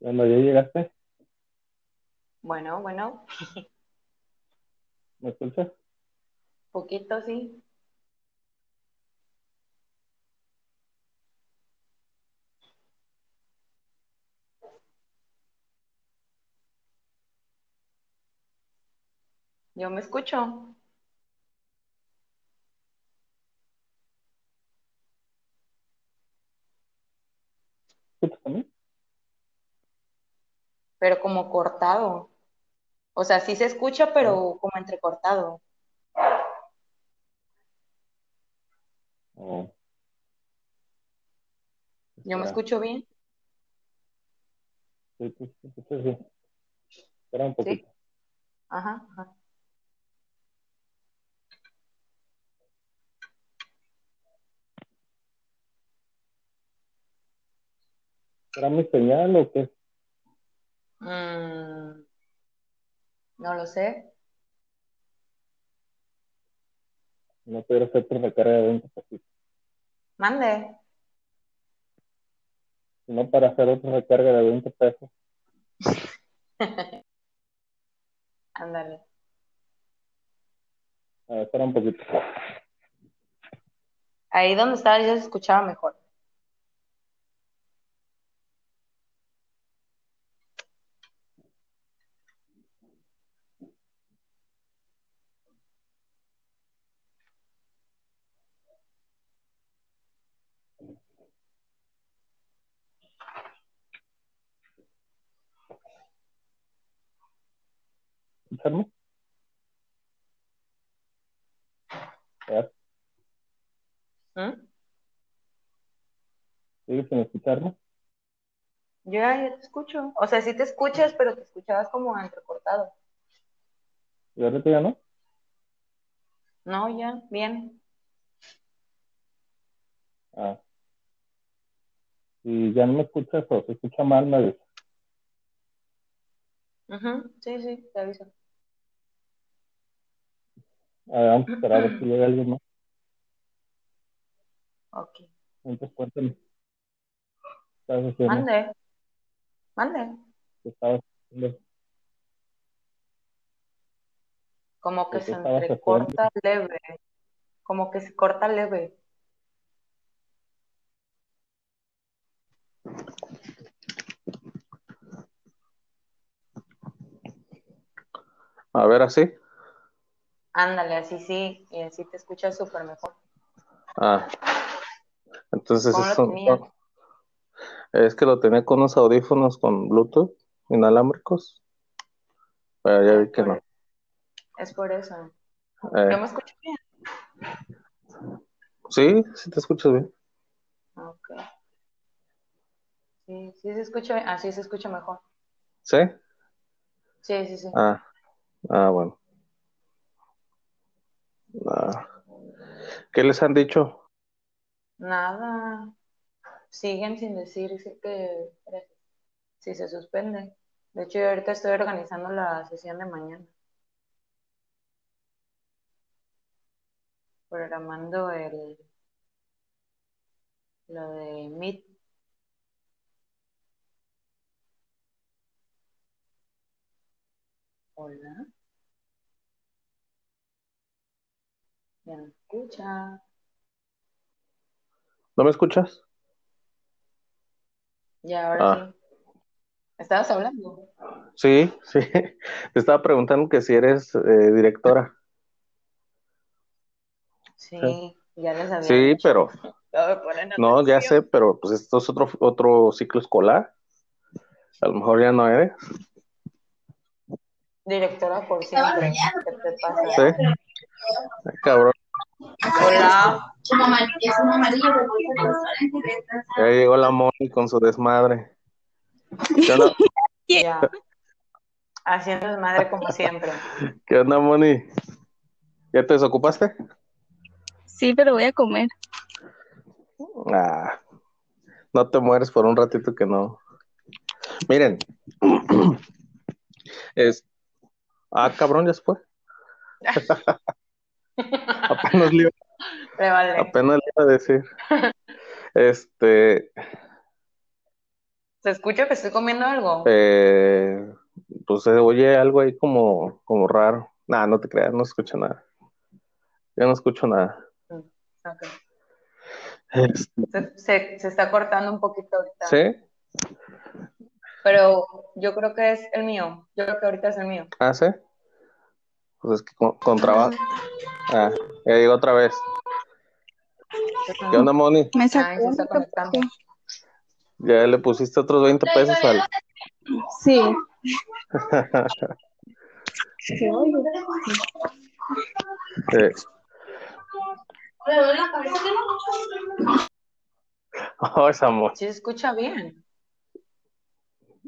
Cuando ya llegaste, Bueno, bueno, ¿me escuchas? poquito sí. Yo me escucho. ¿Escuchas también? Pero como cortado. O sea, sí se escucha, pero como entrecortado. Oh. Yo me escucho bien. Sí, sí, sí, sí, sí. Espera un poquito. Ajá, ajá. ¿Será mi señal o qué? Mm, no lo sé. No pudiera hacer tu recarga de 20 pesos. Mande. No para hacer otra recarga de 20 pesos. Ándale. A ver, espera un poquito. Ahí donde estaba ya se escuchaba mejor. ¿Escucharme? A ver, ¿Mm? ¿Sigues sin escucharme? Ya, ya te escucho. O sea, sí te escuchas, pero te escuchabas como entrecortado. ¿Y ahorita ya no? No, ya, bien. Ah. Y ya no me escuchas o se escucha mal, me dices. Ujú, Sí, sí, te aviso. A ver, vamos a esperar a ver si llega alguien más. Ok. Entonces cuéntame. ¿Qué estabas haciendo? Mande. Mande. ¿Qué estabas haciendo? Como que ¿Qué se entrecorta leve. Como que se corta leve. A ver, así. Ándale, así sí, y así te escuchas súper mejor. Ah. Entonces es que lo tenía con unos audífonos con Bluetooth inalámbricos. Pero ya vi que no. Es por eso. Eh, ¿Yo me escucho bien? sí, sí te escuchas bien. Ok. Sí, sí se escucha, así se escucha mejor. ¿Sí? Sí, sí, sí. Ah, ah, bueno. ¿Qué les han dicho? Nada. Siguen sin decir que si se suspende. De hecho, yo ahorita estoy organizando la sesión de mañana. Programando el lo de Meet. Hola. ¿Ya me escucha? ¿No me escuchas? Ya, ahora Ah. sí. ¿Estabas hablando? Sí, sí. Te estaba preguntando que si eres eh, directora. Sí, ya les había Sí, dicho. pero No ya sé, pero pues esto es otro, otro ciclo escolar. A lo mejor ya no eres. Directora por siempre. ¿Qué te pasa? Sí. Cabrón, Hola. Es un amarillo ya llegó la Moni con su desmadre. ¿Qué onda. Haciendo desmadre como siempre. ¿Qué onda, Moni? ¿Ya te desocupaste? Sí, pero voy a comer. Ah, no te mueres por un ratito que no. Miren, es. Ah, cabrón, ya se fue. apenas, le, vale. apenas le iba a decir. Este. ¿Se escucha que estoy comiendo algo? Eh, pues se oye algo ahí como, como raro. Nah, no te creas, no escucho nada. Yo no escucho nada. Mm, ok. Este, Se, se- se está cortando un poquito ahorita. ¿Sí? Pero yo creo que es el mío. Yo creo que ahorita es el mío. ¿Ah, sí? Pues es que con, con trabajo. Ah, ya llegó otra vez. ¿Qué onda, Moni? Me sacó. Ya le pusiste otros 20 pesos al. Sí. ¿Se oye? Cabeza. oh, esa Mo- Sí se escucha bien.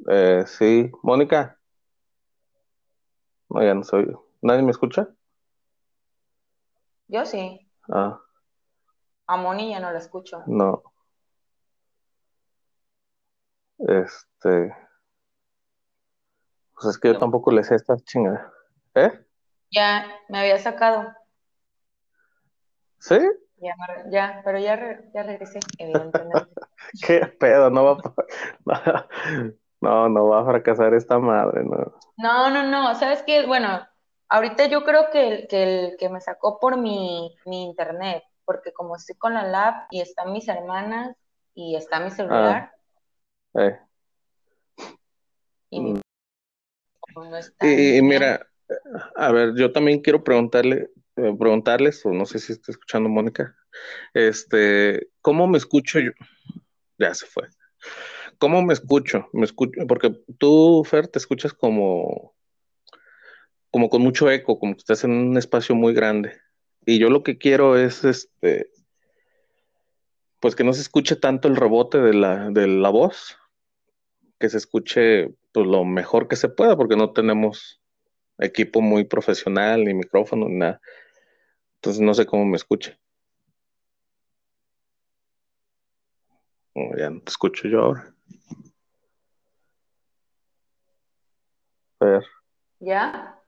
Eh, sí, Mónica. No, ya no soy. ¿Nadie me escucha? Yo sí. Ah, A Moni ya no la escucho. no. Este. Pues es que yo tampoco le sé esta chingada. ¿Eh? Ya me había sacado. ¿Sí? Ya, pero ya, re- ya regresé, evidentemente. ¿Qué pedo? No va a... No, no va a fracasar esta madre, no. No, no, no. ¿Sabes qué? Bueno, ahorita yo creo que el que, el que me sacó por mi, mi internet, porque como estoy con la lab y están mis hermanas y está mi celular Eh. y mi Mm. no está Y, mira, a ver, yo también quiero preguntarle, eh, preguntarles, o no sé si está escuchando Mónica, este, ¿cómo me escucho yo? Ya se fue. ¿Cómo me escucho? Me escucho, porque tú, Fer, te escuchas como, como con mucho eco, como que estás en un espacio muy grande. Y yo lo que quiero es, este, pues que no se escuche tanto el rebote de la, de la voz, que se escuche pues, lo mejor que se pueda, porque no tenemos equipo muy profesional, ni micrófono, ni nada. Entonces no sé cómo me escuche. Oh, ya no te escucho yo ahora. A ver, ¿Ya?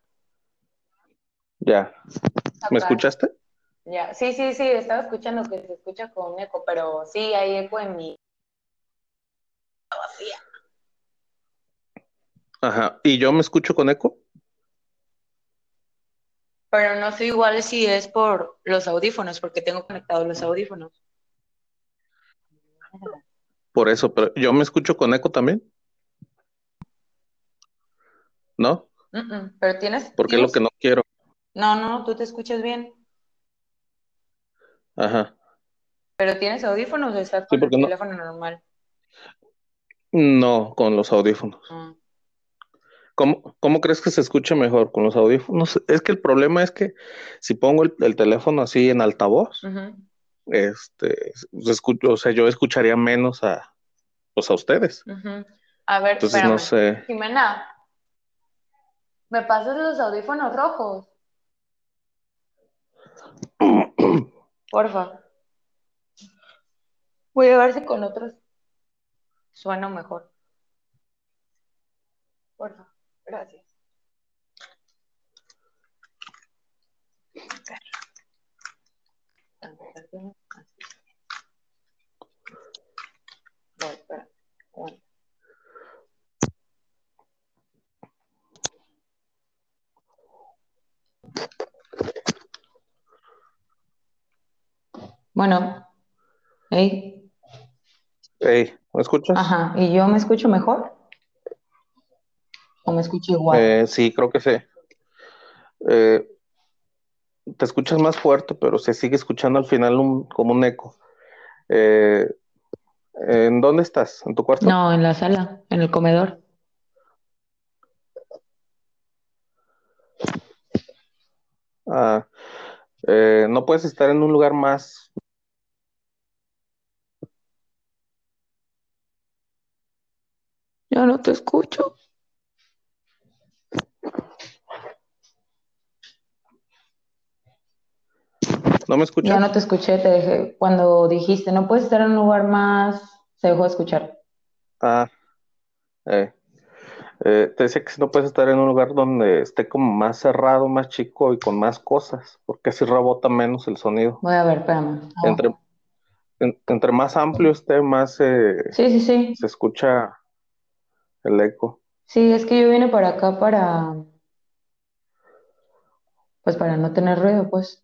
Ya. ¿Me escuchaste? Ya. Sí, sí, sí, estaba escuchando que se escucha con eco, pero sí hay eco en mi. Ajá. ¿Y yo me escucho con eco? Pero no sé igual si es por los audífonos, porque tengo conectados los audífonos. Por eso, pero yo me escucho con eco también. ¿No? Mm, mm, Pero tienes, Porque es lo que no quiero. No, no, tú te escuchas bien. Ajá. Pero tienes audífonos o estás Sí, con el no- teléfono normal. No, con los audífonos. Mm. ¿Cómo, cómo crees que se escucha mejor con los audífonos? Es que el problema es que si pongo el, el teléfono así en altavoz, este, se escucho, o sea, yo escucharía menos a, pues a ustedes. A ver, Entonces no espérame. sé. Jimena, ¿me pasas los audífonos rojos? Porfa. Voy a ver si con otros suena mejor. Porfa, gracias. Bueno, hey, Ey, ¿me escuchas? ajá, ¿y yo me escucho mejor? ¿O me escucho igual? Eh, sí, creo que sí. Eh, te escuchas más fuerte, pero se sigue escuchando al final un- como un eco. Eh, ¿en dónde estás? ¿En tu cuarto? No, en la sala, en el comedor. Ah, eh, no puedes estar en un lugar más. Yo no te escucho. ¿No me escuchas? Ya no te escuché, te dejé. Cuando dijiste, no puedes estar en un lugar más, se dejó de escuchar. Ah, eh, eh, te decía que si no puedes estar en un lugar donde esté como más cerrado, más chico y con más cosas, porque así rebota menos el sonido. Voy a ver, espérame. Entre, en- entre más amplio esté, más eh, Sí, sí, sí. se escucha el eco. Sí, es que yo vine para acá para, pues para no tener ruido, pues.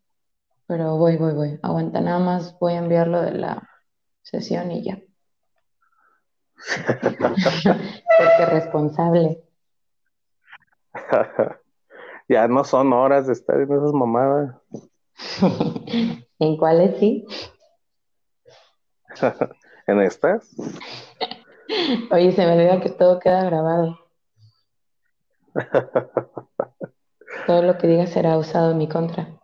Pero voy, voy, voy. Aguanta, nada más voy a enviarlo de la sesión y ya. Porque responsable. Ya no son horas de estar en esas mamadas. ¿En cuáles sí? ¿En estas? Oye, se me olvida que todo queda grabado. Todo lo que diga será usado en mi contra.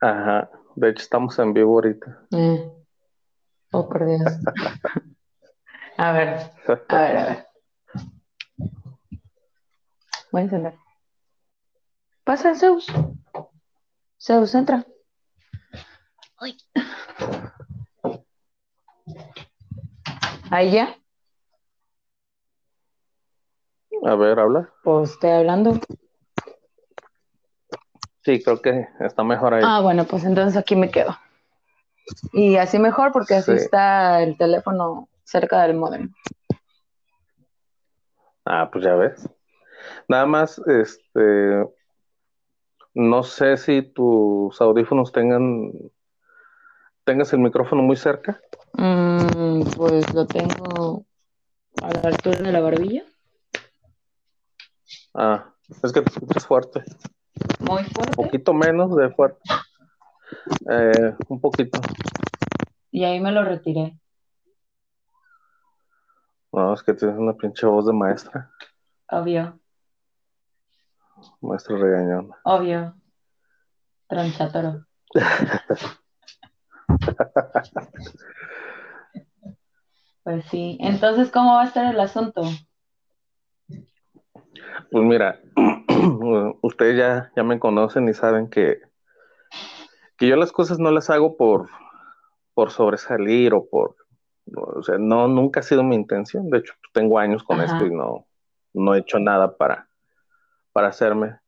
Ajá. De hecho, estamos en vivo ahorita. Eh. Oh, por Dios. A ver, a ver, a ver. Voy a encender. Pasa, Zeus. Zeus, entra. Ahí ya. A ver, habla. Pues estoy hablando. Sí, creo que está mejor ahí. Ah, bueno, pues entonces aquí me quedo. Y así mejor porque así Sí. está el teléfono cerca del módem. Ah, pues ya ves. Nada más, este, no sé si tus audífonos tengan, tengas el micrófono muy cerca. Mm, pues lo tengo a la altura de la barbilla. Ah, es que te escuchas fuerte. Muy Un fuerte. poquito menos de fuerte. Eh, un poquito. Y ahí me lo retiré. No, es que tienes una pinche voz de maestra, Obvio, maestra regañona. obvio. Tronchatoro. Pues sí. Entonces, ¿cómo va a estar el asunto? Pues mira, ustedes ya, ya me conocen y saben que, que yo las cosas no las hago por, por sobresalir o por, o sea, no, nunca ha sido mi intención. De hecho, pues, tengo años con Ajá. esto y no, no he hecho nada para, para hacerme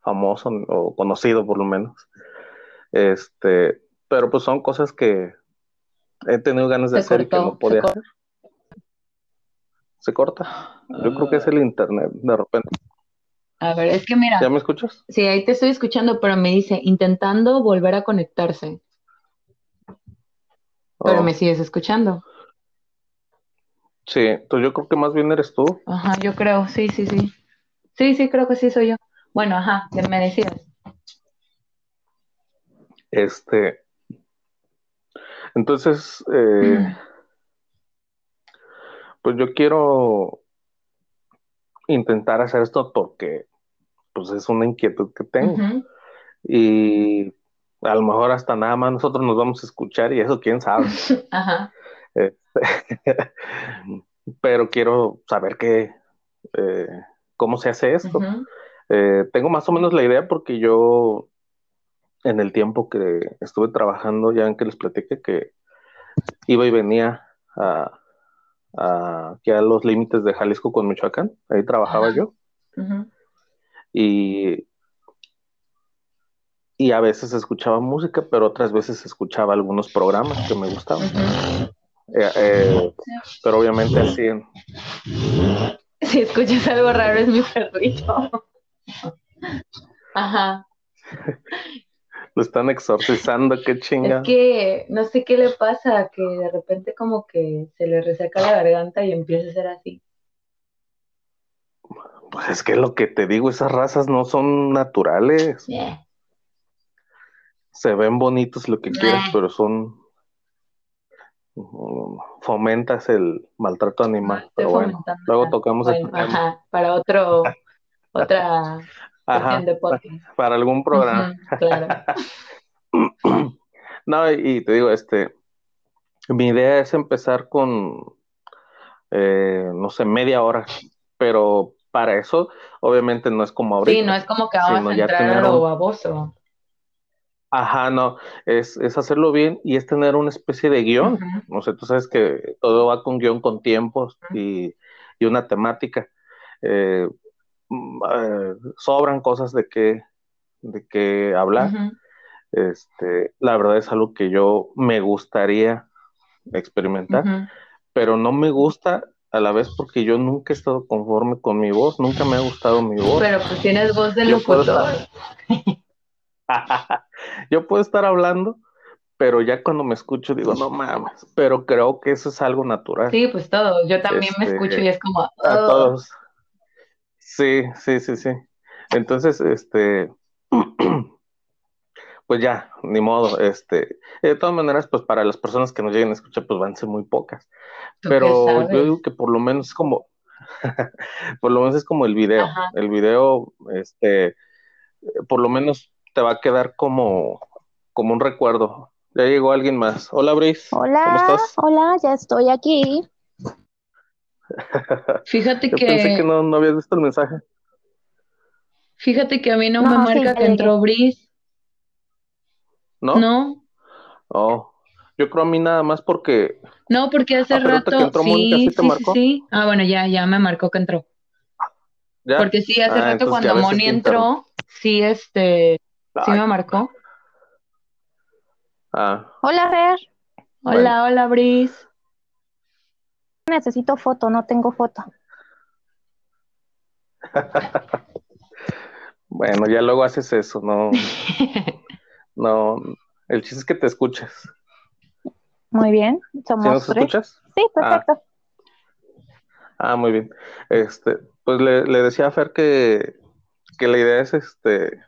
famoso o conocido por lo menos. Este, pero pues son cosas que he tenido ganas de Se hacer y que no podía hacer. Se corta. Yo creo que es el internet, de repente. A ver, es que mira, ¿Ya me escuchas? sí, ahí te estoy escuchando, pero me dice intentando volver a conectarse. Pero Oh. me sigues escuchando. Sí, entonces yo creo que más bien eres tú. Ajá, yo creo, sí, sí, sí. Sí, sí, creo que sí soy yo. Bueno, ajá, que me decías. Este, entonces, eh, pues yo quiero intentar hacer esto porque, pues es una inquietud que tengo y a lo mejor hasta nada más nosotros nos vamos a escuchar y eso quién sabe. Ajá. Pero quiero saber qué, eh, cómo se hace esto. Eh, tengo más o menos la idea porque yo en el tiempo que estuve trabajando, ya en que les platiqué que iba y venía a, a- aquí a los límites de Jalisco con Michoacán, ahí trabajaba Ajá. yo y, y a veces escuchaba música, pero otras veces escuchaba algunos programas que me gustaban. Eh, eh, pero obviamente así Si escuchas algo raro es mi perrito. Ajá. Lo están exorcizando, qué Es chinga. que no sé qué le pasa, que de repente como que se le reseca la garganta y empieza a ser así. Pues es que lo que te digo, esas razas no son naturales. Eh, se ven bonitos lo que quieras, Nah. pero son fomentas el maltrato animal. estoy Pero bueno, fomentando luego tocamos bueno, el tema. ajá, para otro, otra Ajá, sesión de podcast. para algún programa. Claro. No, y, te digo, este, mi idea es empezar con, eh, no sé, media hora, pero para eso, obviamente no es como ahorita. Sí, no es como que vamos a entrar a lo un- baboso. Ajá, no, es, es hacerlo bien y es tener una especie de guion. Ujú. O sea, tú sabes que todo va con guion, con tiempos y, y una temática. Eh, eh, sobran cosas de qué, de qué hablar. Este, la verdad es algo que yo me gustaría experimentar, pero no me gusta a la vez porque yo nunca he estado conforme con mi voz, nunca me ha gustado mi voz. Pero pues tienes voz de Yo puedo locutor. Yo puedo estar hablando, pero ya cuando me escucho digo, no mames, pero creo que eso es algo natural. Sí, pues todos. Yo también me Este, escucho y es como, A "Oh". todos. Sí, sí, sí, sí. Entonces, este, pues ya, ni modo, este, de todas maneras, pues para las personas que nos lleguen a escuchar, pues van a ser muy pocas. ¿Tú qué Pero yo digo que por lo menos es como, por lo menos es como el video. Ajá. El video, este, por lo menos te va a quedar como, como un recuerdo. Ya llegó alguien más. Hola, Brice. Hola, ¿Cómo estás? hola, ya estoy aquí. Fíjate Yo pensé que, que no, no habías visto el mensaje. fíjate que a mí no, No, me marca que entró Brice, ¿No? ¿no? Oh, yo creo a mí nada más porque No, porque hace Ah, rato, que entró Mónica, sí, ¿sí te sí, sí, marcó? sí. Ah, bueno, ya, ya me marcó que entró. ya. Porque sí, hace Ah, rato cuando Moni entró, sí, este, sí me marcó. ah, Hola, Fer. Hola, hola, Brice. Necesito foto, no tengo foto. bueno, ya luego haces eso, no, no, el chiste es que te escuches. Muy bien, ¿Sí somos nos tres. escuchas? Sí, perfecto. Ah, muy bien. Este, pues le, le decía a Fer que, que la idea es este,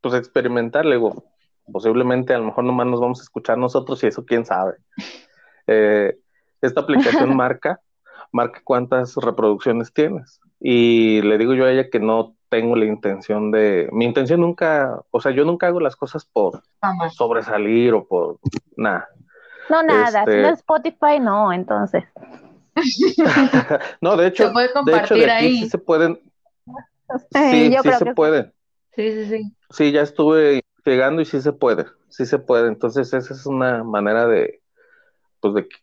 pues experimentar, le digo, posiblemente a lo mejor nomás nos vamos a escuchar nosotros y eso quién sabe. Eh, esta aplicación marca, marca cuántas reproducciones tienes. Y le digo yo a ella que no tengo la intención de, mi intención nunca, o sea, yo nunca hago las cosas por sobresalir o por nada. No, nada, Este- si no es Spotify, no, entonces. No, de hecho, Se puede de hecho compartir de aquí ahí. sí se pueden, sí, Yo sí creo se que pueden. Sí, sí, sí. Sí, ya estuve investigando y sí se puede, sí se puede. Entonces, esa es una manera de, pues, de que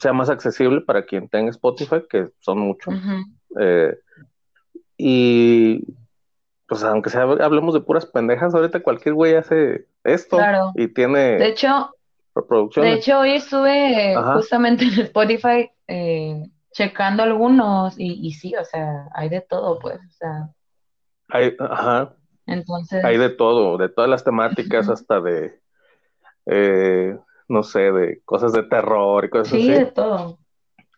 sea más accesible para quien tenga Spotify, que son muchos. Eh, y, pues, aunque sea, hablemos de puras pendejas, ahorita cualquier güey hace esto Claro. y tiene De hecho, de hecho, hoy estuve Ajá. justamente en Spotify eh, checando algunos y, y sí, o sea, hay de todo, pues, o sea, Hay, ajá, entonces, hay de todo, de todas las temáticas, hasta de, eh, no sé, de cosas de terror y cosas sí, de así. todo.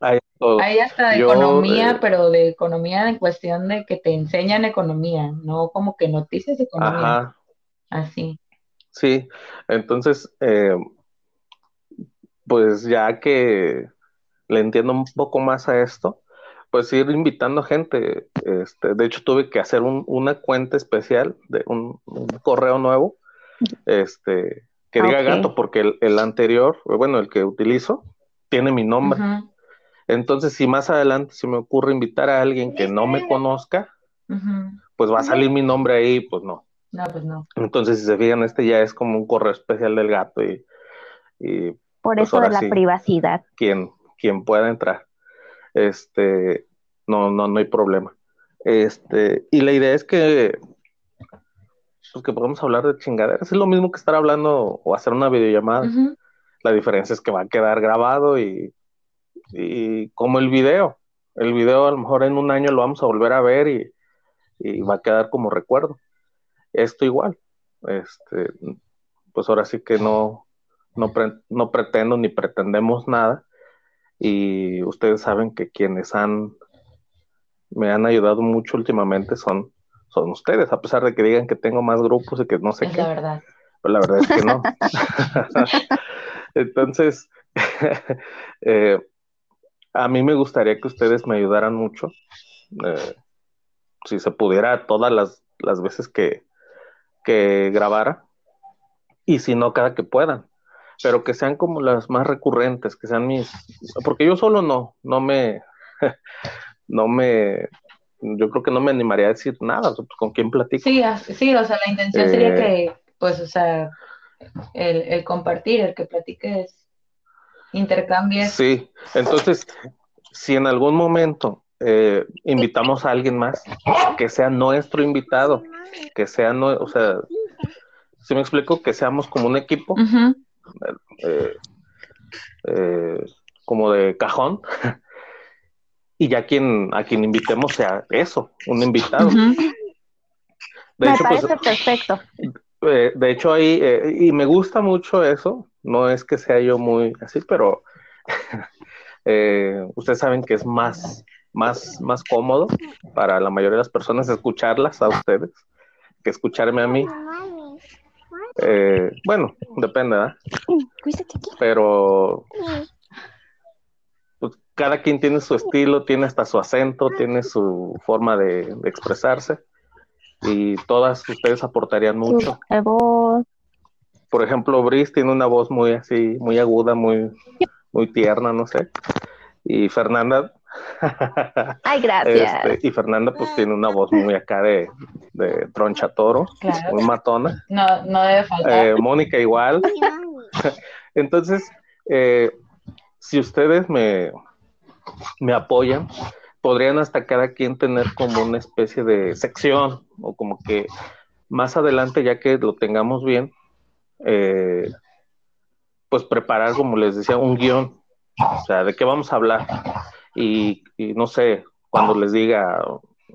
Hay de todo. Hay hasta de Yo, economía, eh, pero de economía en cuestión de que te enseñan economía, no como que noticias de economía, Ajá. así. Sí, entonces, eh, pues ya que le entiendo un poco más a esto, pues ir invitando gente. Este, de hecho, tuve que hacer un- una cuenta especial de un, un correo nuevo, este, que Ah, diga gato, porque el, el anterior, bueno, el que utilizo, tiene mi nombre. Entonces, si más adelante se me ocurre invitar a alguien que no me conozca, pues va a salir mi nombre ahí, pues no. No, pues no. Entonces, si se fijan, este ya es como un correo especial del gato y, y Por Pues eso de la sí. privacidad. quien, quien pueda entrar. Este, no, no, no hay problema. Este, y la idea es que, pues que podamos hablar de chingaderas. Es lo mismo que estar hablando o hacer una videollamada. La diferencia es que va a quedar grabado y, y como el video. El video a lo mejor en un año lo vamos a volver a ver y, y va a quedar como recuerdo. Esto igual. Este, pues ahora sí que no, no, pre- no pretendo ni pretendemos nada. Y ustedes saben que quienes han me han ayudado mucho últimamente son, son ustedes, a pesar de que digan que tengo más grupos y que no sé Es qué. la verdad. Pero la verdad es que no. Entonces, eh, a mí me gustaría que ustedes me ayudaran mucho. eh, si se pudiera todas las, las veces que, que grabara. Y si no, cada que puedan. Pero que sean como las más recurrentes, que sean mis. Porque yo solo no, no me. No me. Yo creo que no me animaría a decir nada. o sea, pues, ¿Con quién platico? Sí, sí, o sea, la intención sería Eh, que, pues, o sea, el, el compartir, el que platiques, intercambies. Sí, entonces, si en algún momento eh, invitamos a alguien más, que sea nuestro invitado, que sea, no, o sea, si me explico, que seamos como un equipo, eh, como de cajón, y ya quien, a quien invitemos sea eso, un invitado. De Me hecho, pues, parece perfecto. eh, de hecho ahí, eh, y me gusta mucho eso, no es que sea yo muy así, pero eh, ustedes saben que es más, más, más cómodo para la mayoría de las personas escucharlas a ustedes que escucharme a mí. Eh, bueno, depende, ¿verdad? Pero pues, cada quien tiene su estilo, tiene hasta su acento, tiene su forma de, de expresarse y todas ustedes aportarían mucho. Voz. Por ejemplo, Brice tiene una voz muy así, muy aguda, muy, muy tierna, no sé. Y Fernanda, Ay, gracias. este, y Fernanda pues tiene una voz muy acá de, de troncha toro, Claro. muy matona. No, no debe faltar. Eh, Mónica igual. Entonces, eh, si ustedes me, me apoyan, podrían hasta cada quien tener como una especie de sección o como que más adelante, ya que lo tengamos bien, eh, pues preparar, como les decía, un guion, o sea, de qué vamos a hablar. Y, y no sé, cuando les diga,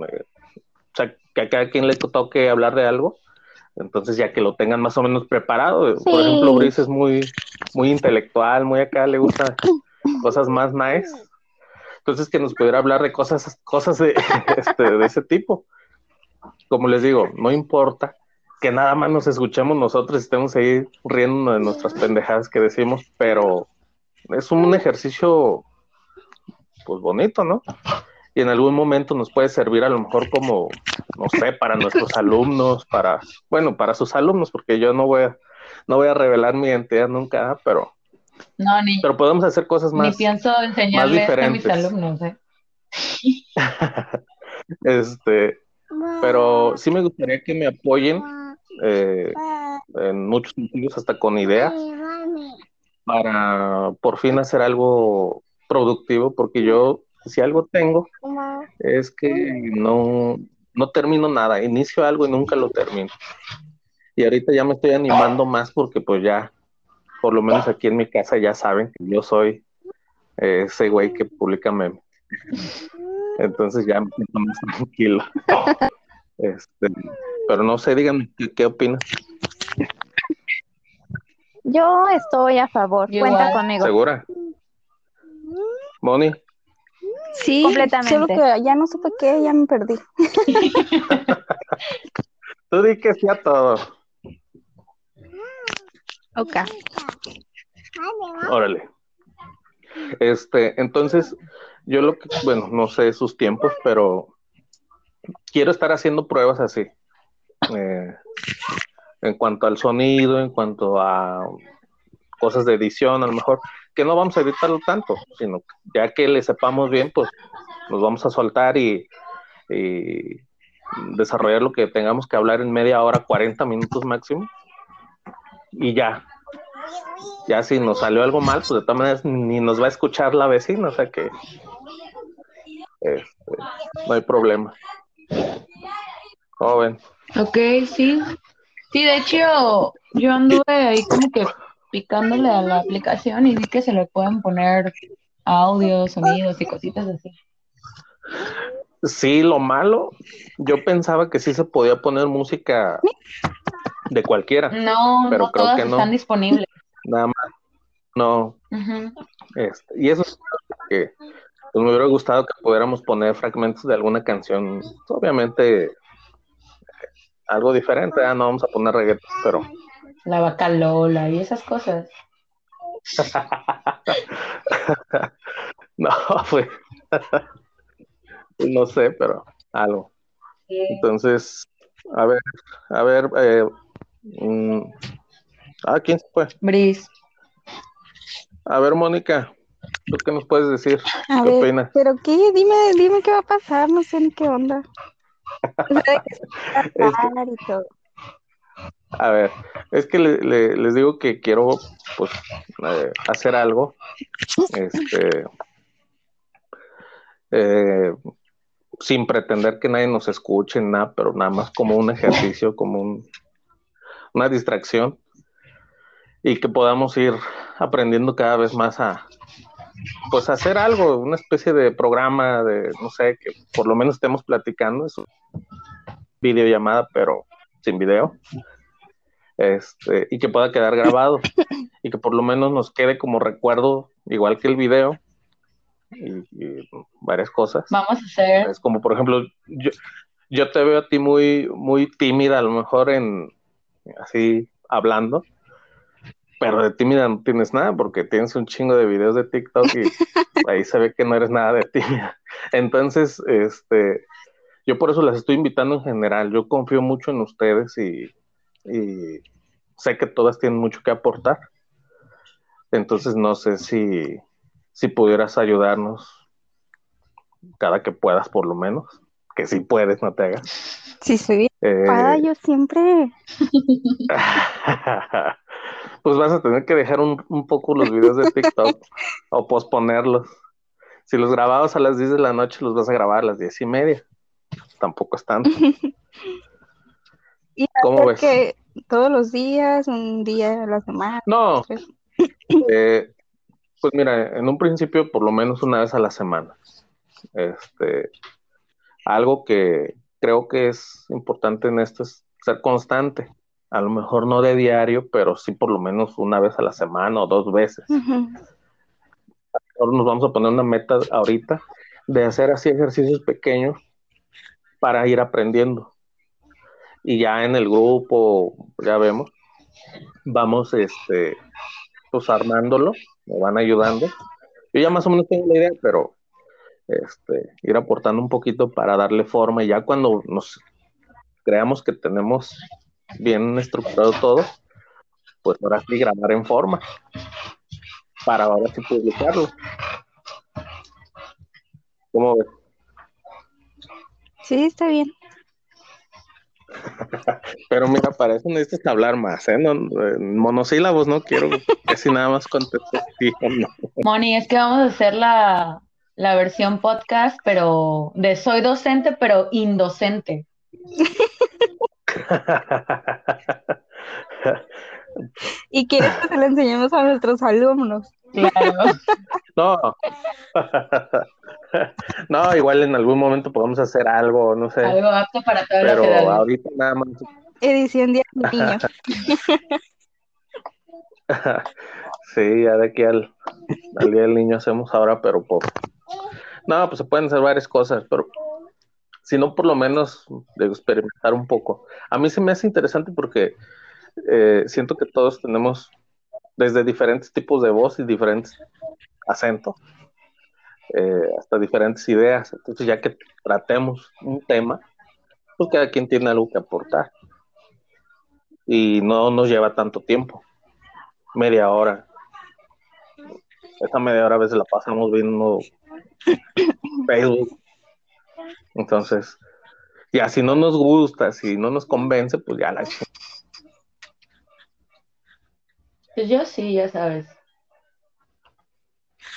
eh, o sea, que a cada quien le toque hablar de algo, entonces ya que lo tengan más o menos preparado. Por ejemplo, Brice es muy, muy intelectual, muy acá, le gusta cosas más nice. Entonces que nos pudiera hablar de cosas, cosas de, este, de ese tipo. Como les digo, no importa que nada más nos escuchemos nosotros y estemos ahí riendo de nuestras pendejadas que decimos, pero es un ejercicio pues bonito, ¿no? Y en algún momento nos puede servir a lo mejor como, no sé, para nuestros alumnos, para, bueno, para sus alumnos, porque yo no voy a, no voy a revelar mi identidad nunca, pero, No, ni, pero podemos hacer cosas ni más, pienso enseñarle esto a mis alumnos. ¿eh? este, pero sí me gustaría que me apoyen eh, en muchos sentidos, hasta con ideas, para por fin hacer algo productivo, porque yo, si algo tengo, es que no, no termino nada, inicio algo y nunca lo termino. Y ahorita ya me estoy animando más porque pues ya, por lo menos aquí en mi casa ya saben que yo soy eh, ese güey que publica memes. Entonces ya me siento más tranquilo. Este, pero no sé, díganme, ¿qué, qué opinas? Yo estoy a favor. Yo Cuenta igual. conmigo. ¿Segura? Moni, Sí, Completamente. solo que ya no supe qué, ya me perdí. tú di que sí a todo. Ok. Órale. Este, entonces, yo lo que, bueno, no sé sus tiempos, pero quiero estar haciendo pruebas así. Eh, en cuanto al sonido, en cuanto a cosas de edición, a lo mejor, que no vamos a editarlo tanto, sino ya que le sepamos bien, pues nos vamos a soltar y, y desarrollar lo que tengamos que hablar en media hora, 40 minutos máximo. Y ya, ya si nos salió algo mal, pues de todas maneras ni nos va a escuchar la vecina, o sea que este, no hay problema. Joven, Ok, sí. Sí, de hecho, yo anduve ahí como que picándole a la aplicación y vi que se le pueden poner audios, sonidos y cositas así. sí, lo malo, yo pensaba que sí se podía poner música de cualquiera, No, Pero no creo todas que no. están disponibles. Nada más. No, este, y eso es que pues, me hubiera gustado que pudiéramos poner fragmentos de alguna canción, obviamente eh, algo diferente, ah, no vamos a poner reggaeton, pero La vaca Lola y esas cosas. No, fue. no sé, pero algo. Entonces, a ver, a ver, eh, mm, ah, ¿quién se fue? Bris. A ver, Mónica, ¿tú qué nos puedes decir? A ¿Qué ver, opinas? pero qué, dime, dime qué va a pasar, no sé ni qué onda. O sea, de que se va a Es que- tratar y todo. A ver, es que le- le- les digo que quiero, pues, eh, hacer algo, este, eh, sin pretender que nadie nos escuche, nada, pero nada más como un ejercicio, como un, una distracción, y que podamos ir aprendiendo cada vez más a, pues hacer algo, una especie de programa de, no sé, que por lo menos estemos platicando, es videollamada, pero sin video, este, y que pueda quedar grabado, y que por lo menos nos quede como recuerdo, igual que el video, y, y varias cosas. Vamos a hacer. Es como, por ejemplo, yo, yo te veo a ti muy, muy tímida, a lo mejor en así hablando, pero de tímida no tienes nada porque tienes un chingo de videos de TikTok y ahí se ve que no eres nada de tímida. Entonces, este, yo por eso las estoy invitando en general. Yo confío mucho en ustedes y, y sé que todas tienen mucho que aportar. Entonces, no sé si, si pudieras ayudarnos cada que puedas, por lo menos. Que si puedes, no te hagas. Sí, soy bien Eh, yo siempre. pues vas a tener que dejar un, un poco los videos de TikTok o posponerlos. Si los grababas a las 10 de la noche, los vas a grabar a las 10 y media. Tampoco es tanto. Y ¿Cómo ves? que todos los días, un día a la semana. No, eh, pues mira, en un principio por lo menos una vez a la semana. Este, algo que creo que es importante en esto es ser constante. A lo mejor no de diario, pero sí por lo menos una vez a la semana o dos veces. Ahora nos vamos a poner una meta ahorita de hacer así ejercicios pequeños para ir aprendiendo. Y ya en el grupo, ya vemos, vamos este, pues armándolo, me van ayudando. Yo ya más o menos tengo la idea, pero este, ir aportando un poquito para darle forma y ya cuando nos creamos que tenemos bien estructurado todo, pues ahora sí grabar en forma para ahora sí publicarlo. ¿Cómo ves? Sí, está bien. Pero mira, para eso necesitas hablar más, ¿eh? No, en monosílabos no quiero casi nada más contestar sí o no. Moni, es que vamos a hacer la, la versión podcast, pero de soy docente, pero indocente. Y quieres que se lo enseñemos a nuestros alumnos. Claro. No. No, igual en algún momento podemos hacer algo, no sé, Algo apto para todas las pero edades. ahorita nada más. Edición del Niño. Sí, ya de aquí al, al Día del Niño hacemos ahora, pero por... No, pues se pueden hacer varias cosas, pero si no, por lo menos de experimentar un poco. A mí se me hace interesante porque eh, siento que todos tenemos desde diferentes tipos de voz y diferentes acentos, eh, hasta diferentes ideas. Entonces, ya que tratemos un tema, pues cada quien tiene algo que aportar. Y no nos lleva tanto tiempo, media hora. Esa media hora a veces la pasamos viendo Facebook. Entonces, ya si no nos gusta, si no nos convence, pues ya la Pues yo sí, ya sabes.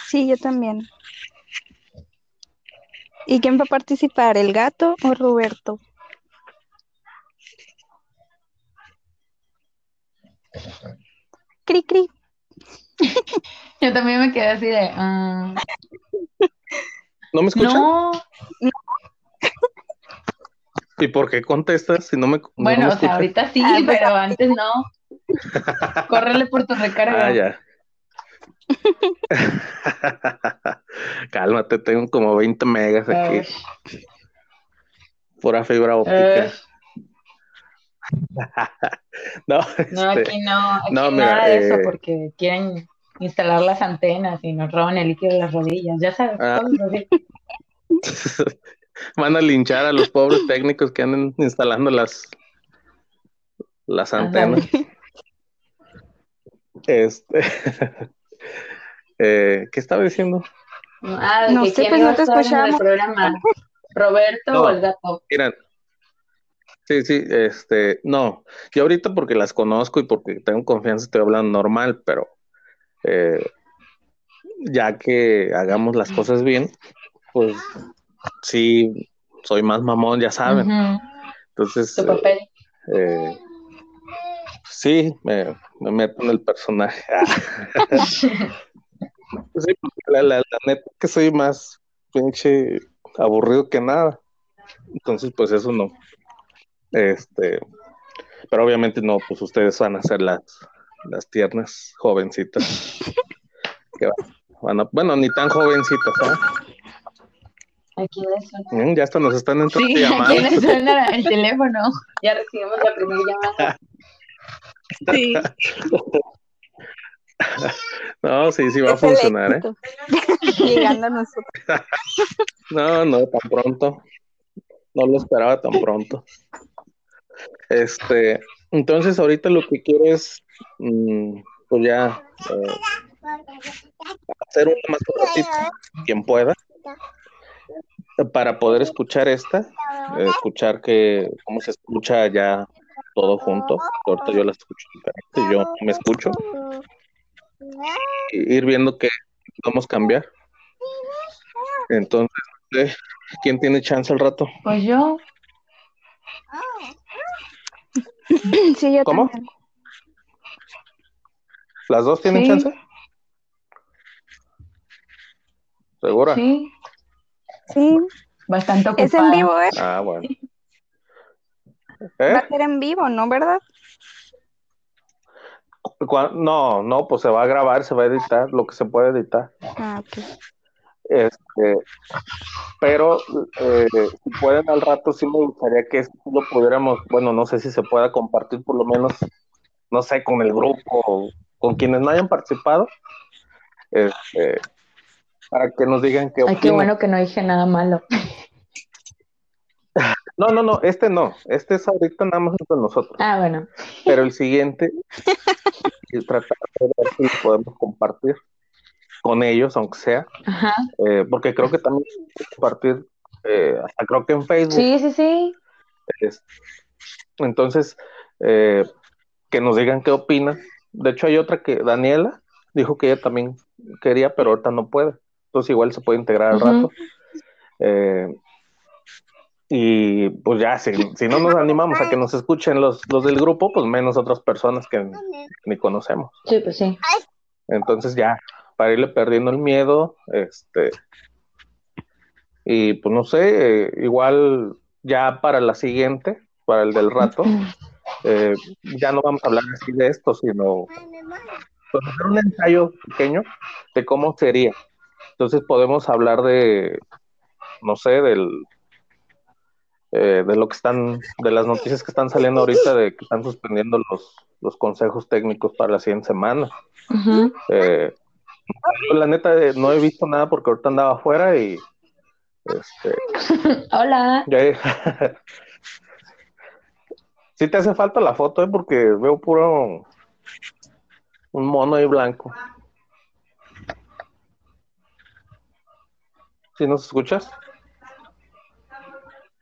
Sí, yo también. ¿Y quién va a participar? ¿El gato o Roberto? Cri, cri. Yo también me quedé así de. ah, ¿No me escuchan? no, ¿Y por qué contestas si no me, no bueno, me o sea, escuchan? ahorita sí, Ah, pues, pero antes no. Córrele por tu recarga. Ah, ya. Cálmate, tengo como 20 megas aquí, pura fibra óptica. No, no, este, aquí no, aquí no, mira, nada de eso eh, porque quieren instalar las antenas y nos roban el líquido de las rodillas, ya sabes, Ah. así. Van a linchar a los pobres técnicos que andan instalando las, las antenas. Este, eh, ¿qué estaba diciendo? Ah, No sé, pues, no te el escuchamos. programa, Roberto No. o el gato. Miren, sí, sí, este, no, yo ahorita porque las conozco y porque tengo confianza estoy hablando normal, pero eh, ya que hagamos las cosas bien, pues sí, soy más mamón, ya saben. Entonces, Tu eh, papel. eh, sí, me, me meto en el personaje. Sí, la, la, la neta que soy más pinche aburrido que nada. Entonces, pues eso no. Este, pero obviamente no, pues ustedes van a ser las, las tiernas jovencitas. que van- van a- bueno, ni tan jovencitas, ¿ah? Aquí. Mm, Ya hasta nos están entrando Sí, llamadas. aquí le suena el teléfono. Ya recibimos la primera llamada. Sí. No, sí, sí va a Es funcionar, ¿eh? Llegando a nosotros. No, no, tan pronto. No lo esperaba tan pronto. Este, entonces ahorita lo que quiero es, mm, pues ya, eh, hacer una más ratito, quien pueda, para poder escuchar esta, eh, escuchar que cómo se escucha ya todo junto. Ahorita yo la escucho diferente, yo me escucho, y ir viendo que podemos cambiar. Entonces, no sé, ¿quién tiene chance al rato? Pues yo, Sí, yo ¿Cómo? también. ¿Las dos tienen Sí. chance? ¿Segura? sí, Sí, bastante ocupada. es en vivo, ¿eh? Ah, bueno. Va ¿Eh? a ser en vivo, ¿no? ¿Verdad? No, no, pues se va a grabar, se va a editar, lo que se puede editar. Ah, ok. Este, pero eh, si pueden al rato, sí me gustaría que esto lo pudiéramos, bueno, no sé si se pueda compartir por lo menos, no sé, con el grupo, o con quienes no hayan participado, este, para que nos digan qué Ay, qué opinan. bueno que no dije nada malo. No, no, no, este no, este es ahorita nada más entre nosotros, Ah, bueno. pero el siguiente, y tratar de ver si podemos compartir con ellos, aunque sea, Ajá. eh, porque creo que también compartir, eh, hasta creo que en Facebook. Sí, sí, sí. Es- Entonces, eh, que nos digan qué opinan. De hecho, hay otra que Daniela dijo que ella también quería, pero ahorita no puede. Entonces, igual se puede integrar al rato. Eh, y pues ya, si, si no nos animamos a que nos escuchen los, los del grupo, pues menos otras personas que ni conocemos. Sí, pues sí. Entonces ya, para irle perdiendo el miedo, este, y pues no sé, eh, igual ya para la siguiente, para el del rato, eh, ya no vamos a hablar así de esto, sino pues, hacer un ensayo pequeño de cómo sería. Entonces podemos hablar de, no sé, del eh, de lo que están, de las noticias que están saliendo ahorita de que están suspendiendo los, los consejos técnicos para la siguiente semana. Eh, yo, la neta eh, no he visto nada porque ahorita andaba afuera y este, Hola. ya sí te hace falta la foto, ¿eh? porque veo puro un mono ahí blanco. ¿Sí nos escuchas?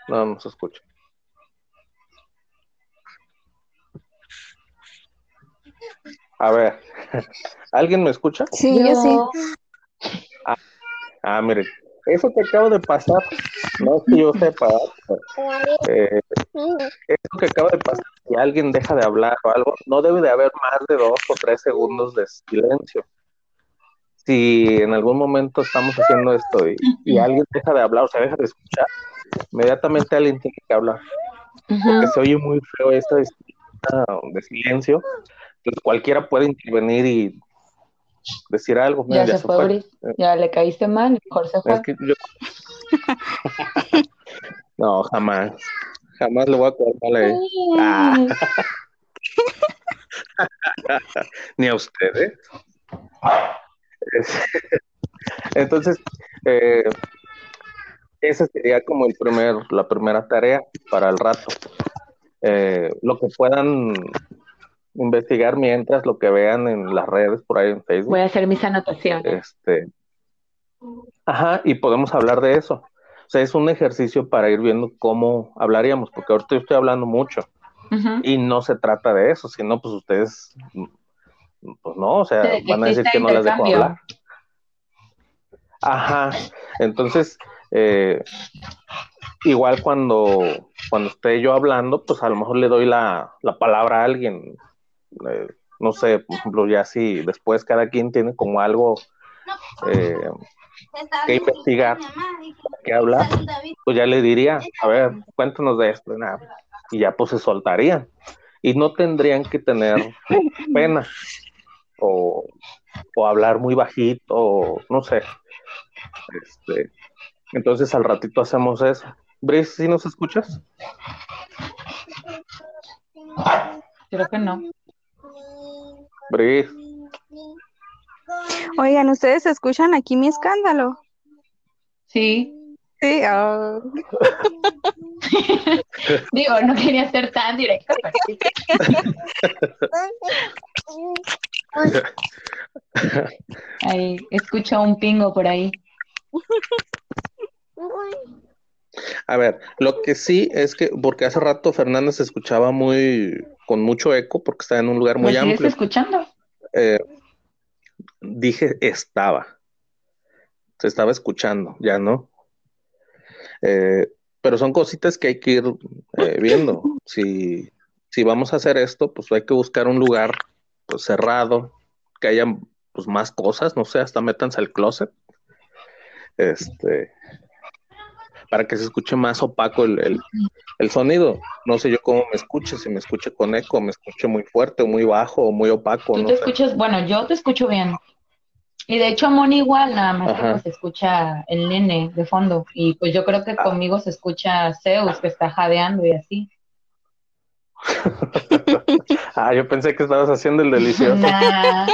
No, no se escucha. A ver, ¿alguien me escucha? Sí, yo sí. Ah, mire, eso que acabo de pasar, no que yo sepa, eh, eso que acaba de pasar, si alguien deja de hablar o algo, no debe de haber más de dos o tres segundos de silencio. Si en algún momento estamos haciendo esto y, y alguien deja de hablar o se deja de escuchar, inmediatamente alguien tiene que hablar, porque se oye muy feo esto de, de silencio. Entonces cualquiera puede intervenir y decir algo. Mira, Ya, se fue, Bris. Ya le caíste mal, mejor se fue. Es que yo... no, jamás. Jamás le voy a. Ah. Ni a ustedes. Es- Entonces, eh, esa sería como el primer, la primera tarea para el rato. Eh, lo que puedan investigar mientras lo que vean en las redes por ahí en Facebook. Voy a hacer mis anotaciones. Este, ajá, y podemos hablar de eso. O sea, es un ejercicio para ir viendo cómo hablaríamos, porque ahorita yo estoy hablando mucho y no se trata de eso, sino pues ustedes, pues no, o sea, van a decir que no les dejo hablar. Ajá, entonces, eh, igual cuando, cuando esté yo hablando, pues a lo mejor le doy la, la palabra a alguien. Eh, no sé, por ejemplo, ya si después cada quien tiene como algo eh, que investigar, que hablar, pues ya le diría, a ver, cuéntanos de esto, nada, y ya pues se soltarían. Y no tendrían que tener pena o, o hablar muy bajito, o no sé. Este, entonces al ratito hacemos eso. Brice, ¿sí nos escuchas? Creo que no. Brice, Oigan, ¿ustedes escuchan aquí mi escándalo? Sí. Sí, ah, Digo, no quería ser tan directa. Ahí, escucho un pingo por ahí. a ver, lo que sí es que, porque hace rato Fernández se escuchaba muy, con mucho eco, porque está en un lugar ¿Me muy sigues amplio. escuchando? Eh, dije estaba, se estaba escuchando, ya no. Eh, pero son cositas que hay que ir eh, viendo. Si, si vamos a hacer esto, pues hay que buscar un lugar pues, cerrado, que haya pues, más cosas, no sé, hasta métanse al closet. Este, para que se escuche más opaco el, el- el sonido. No sé yo cómo me escuche, si me escuche con eco, me escuche muy fuerte, o muy bajo, o muy opaco, Tú no te sé. escuchas, bueno, yo te escucho bien. Y de hecho a Moni igual, nada más que Ajá. pues se escucha el nene de fondo. Y pues yo creo que conmigo se escucha Zeus, que está jadeando y así. Ah, yo pensé que estabas haciendo el delicioso. Nah,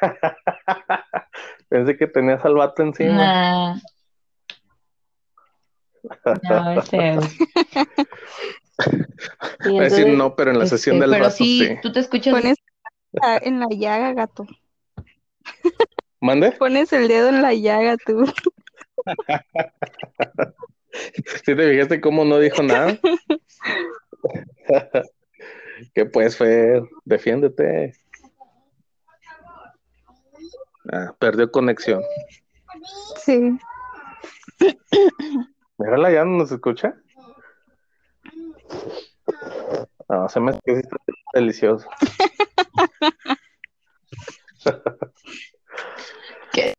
Pensé que tenías al vato encima. nah. No, es Zeus. Y Es decir, entonces, no, pero en la sesión este, del pero vato sí, sí. tú te escuchas pones en la llaga, gato. ¿Mande? Pones el dedo en la llaga, tú. ¿Sí te fijaste cómo no dijo nada? ¿Qué pues, Fer? Defiéndete. Ah, perdió conexión. Sí. Mírala, ya no nos escucha. No, se me que delicioso.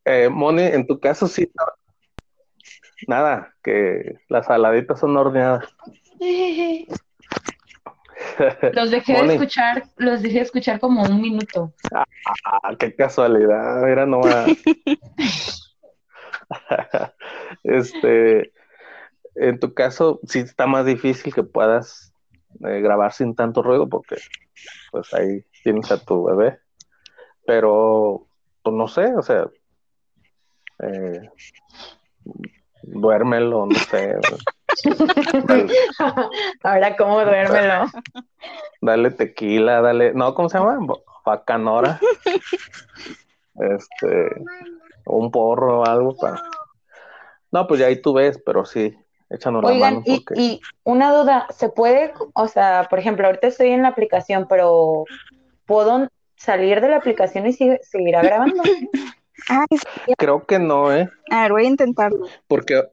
Eh, Moni, en tu caso sí. Nada, que las saladitas son horneadas. Los dejé de escuchar, los dejé de escuchar como un minuto. Ah, qué casualidad, mira nomás. Este, en tu caso, sí está más difícil que puedas eh, grabar sin tanto ruido porque pues ahí tienes a tu bebé. Pero, pues no sé, o sea, eh, duérmelo, no sé, dale, Ahora, ¿cómo duérmelo? dale tequila, dale, no, ¿cómo se llama? Bacanora. Este, un porro o algo para... No, pues ya ahí tú ves, pero sí, échanos la Oigan, mano y, porque... y una duda, ¿se puede, o sea, por ejemplo, ahorita estoy en la aplicación, pero ¿puedo salir de la aplicación y sigue- seguir grabando? Ay, Creo que no, ¿eh? a ver, voy a intentarlo. Porque,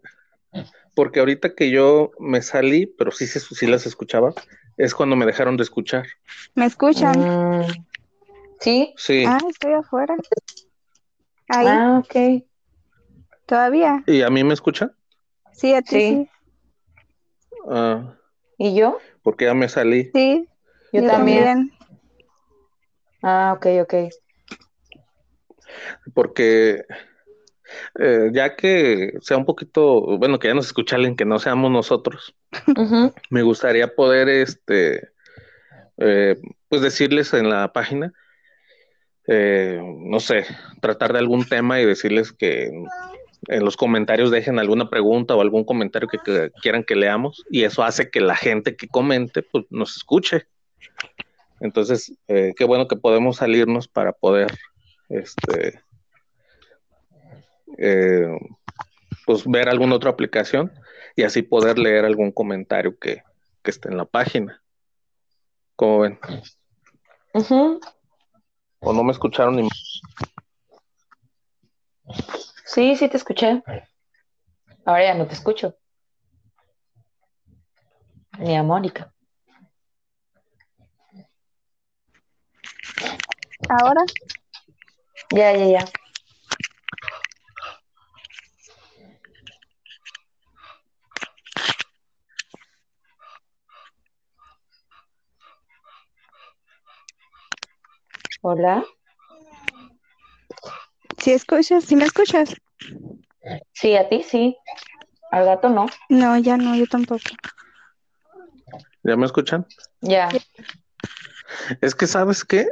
porque ahorita que yo me salí, pero sí, se- sí las escuchaba, es cuando me dejaron de escuchar. ¿Me escuchan? Mm, ¿Sí? Sí, Ah, estoy afuera. Ahí, Ah, ok. todavía. ¿y a mí me escuchan? Sí, a ti Sí. sí. Ah, ¿Y yo? porque ya me salí. Sí, Yo, yo también. también. Ah, ok, ok. porque eh, ya que sea un poquito, bueno, que ya nos escucha alguien que no seamos nosotros, me gustaría poder, este, eh, pues decirles en la página, eh, no sé, tratar de algún tema y decirles que en los comentarios dejen alguna pregunta o algún comentario que, que quieran que leamos y eso hace que la gente que comente pues, nos escuche. Entonces, eh, qué bueno que podemos salirnos para poder, este, eh, pues ver alguna otra aplicación y así poder leer algún comentario que, que esté en la página. ¿Cómo ven? ¿O no me escucharon ni Sí, sí te escuché. Ahora ya no te escucho. Ni a Mónica. ¿Ahora? Ya, ya, ya. Hola. ¿Sí escuchas? ¿Sí me escuchas? Sí, a ti sí. Al gato no. No, ya no, yo tampoco. ¿Ya me escuchan? Ya. Es que, ¿sabes qué?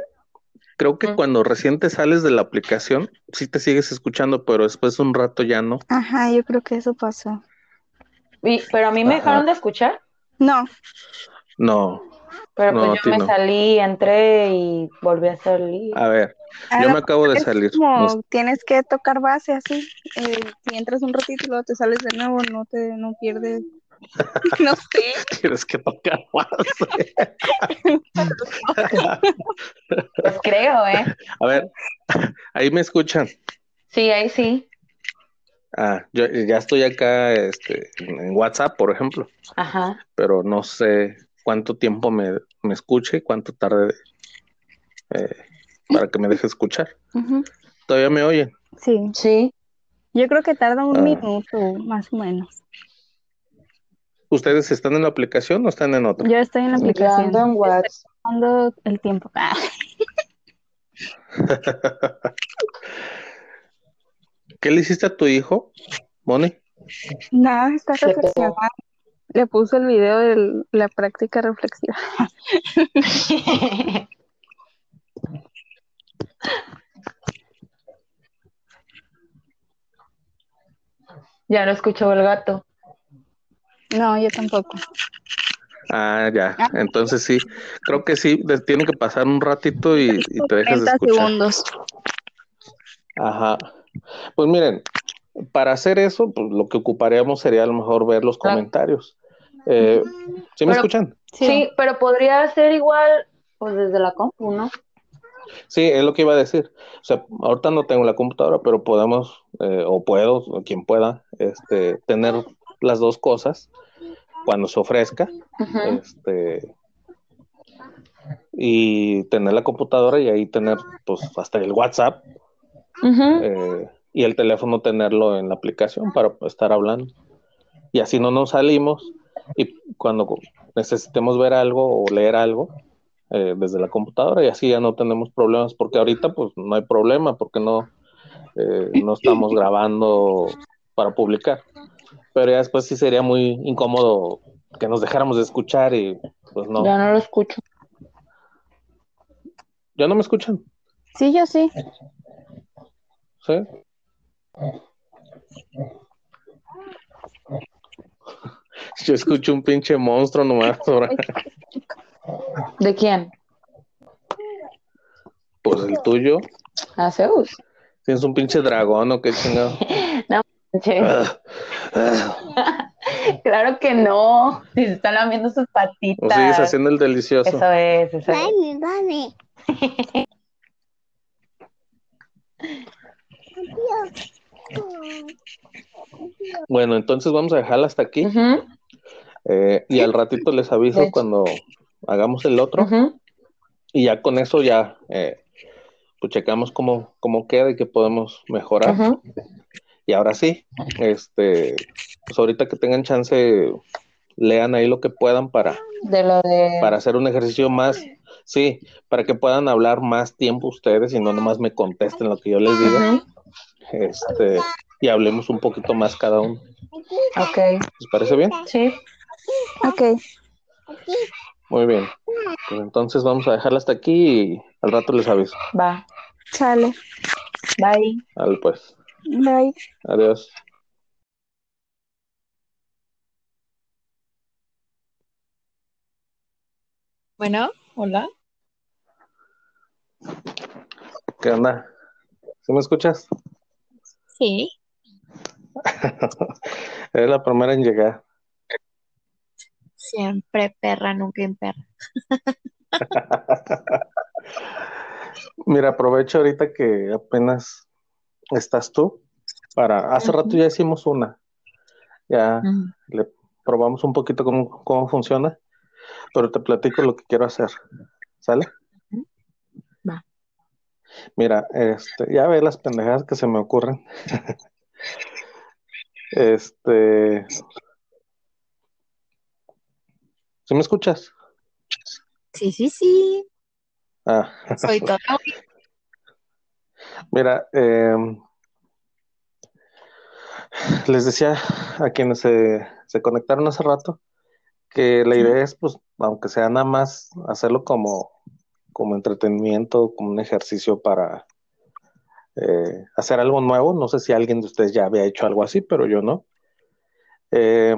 Creo que Mm. cuando recién te sales de la aplicación, sí te sigues escuchando, pero después de un rato ya no. Ajá, yo creo que eso pasó. Y- pero a mí me Ajá. dejaron de escuchar. No, No. Pero No, pues yo me no. salí, entré y volví a salir. A ver, a yo me acabo de salir. como No- tienes que tocar base así. eh, si entras un ratito y luego te sales de nuevo, no te no pierdes. No sé. Tienes que tocar más. Pues creo, ¿eh? A ver, ahí me escuchan. Sí, ahí sí. Ah, yo ya estoy acá este, en WhatsApp, por ejemplo, Ajá. pero no sé cuánto tiempo me, me escuche y cuánto tarde eh, para que me deje escuchar. ¿Todavía me oyen? Sí, Sí. yo creo que tarda un Ah. minuto, más o menos. ¿Ustedes están en la aplicación o están en otra? Yo estoy en la Yo aplicación. ando en WhatsApp. Estoy el tiempo. Ah, ¿Qué le hiciste a tu hijo, Moni? Nada, está reflexionando. Le puse el video de la práctica reflexiva. Ya lo escuchó el gato. No, yo tampoco. Ah, ya. Entonces sí, creo que sí, tiene que pasar un ratito y, y te dejas de 30 escuchar. segundos. Ajá. Pues miren, para hacer eso, pues lo que ocuparíamos sería a lo mejor ver los Claro. comentarios. Eh, ¿Sí me Pero- escuchan? Sí. pero podría ser igual, pues desde la compu, ¿no? Sí, es lo que iba a decir. O sea, ahorita no tengo la computadora, pero podemos, eh, o puedo, o quien pueda, este, tener las dos cosas cuando se ofrezca, este, y tener la computadora y ahí tener, pues, hasta el WhatsApp eh, y el teléfono tenerlo en la aplicación para estar hablando. Y así no nos salimos y cuando necesitemos ver algo o leer algo eh, desde la computadora y así ya no tenemos problemas porque ahorita pues no hay problema porque no, eh, no estamos grabando para publicar. Pero ya después sí sería muy incómodo que nos dejáramos de escuchar y pues no. Ya no lo escucho. ¿Ya no me escuchan? Sí, yo sí. ¿Sí? Yo escucho un pinche monstruo nomás ahora. ¿De quién? Pues el tuyo. A Zeus. Tienes un pinche dragón o qué chingado. Claro que no. Si se están lamiendo sus O patitas. sigues haciendo el delicioso. Eso es, eso es. Bueno, entonces vamos a dejarla hasta aquí. Eh, y al ratito les aviso cuando hagamos el otro. Y ya con eso ya eh, pues checamos cómo, cómo queda y qué podemos mejorar. Y ahora sí, este, pues ahorita que tengan chance, lean ahí lo que puedan para, De lo de. para hacer un ejercicio más, sí, para que puedan hablar más tiempo ustedes y no nomás me contesten lo que yo les diga, este, y hablemos un poquito más cada uno. Ok. ¿Les parece bien? Sí. Ok. Muy bien. Pues entonces vamos a dejarla hasta aquí y al rato les aviso. Va. Sale. Bye. Vale, pues. Bye. Adiós. Bueno, hola. ¿Qué onda? ¿Sí me escuchas? Sí. Eres la primera en llegar. Siempre perra, nunca en perra. Mira, aprovecho ahorita que apenas estás tú para, hace rato ya hicimos una, ya le probamos un poquito cómo, cómo funciona, pero te platico lo que quiero hacer, ¿sale? Va. Mira, este, ya ve las pendejadas que se me ocurren. Este, ¿sí me escuchas? Sí, sí, sí. Ah, Soy toda mira, eh, les decía a quienes se, se conectaron hace rato que la idea es, pues, aunque sea nada más hacerlo como, como entretenimiento, como un ejercicio para eh, hacer algo nuevo. No sé si alguien de ustedes ya había hecho algo así, pero yo no. Eh,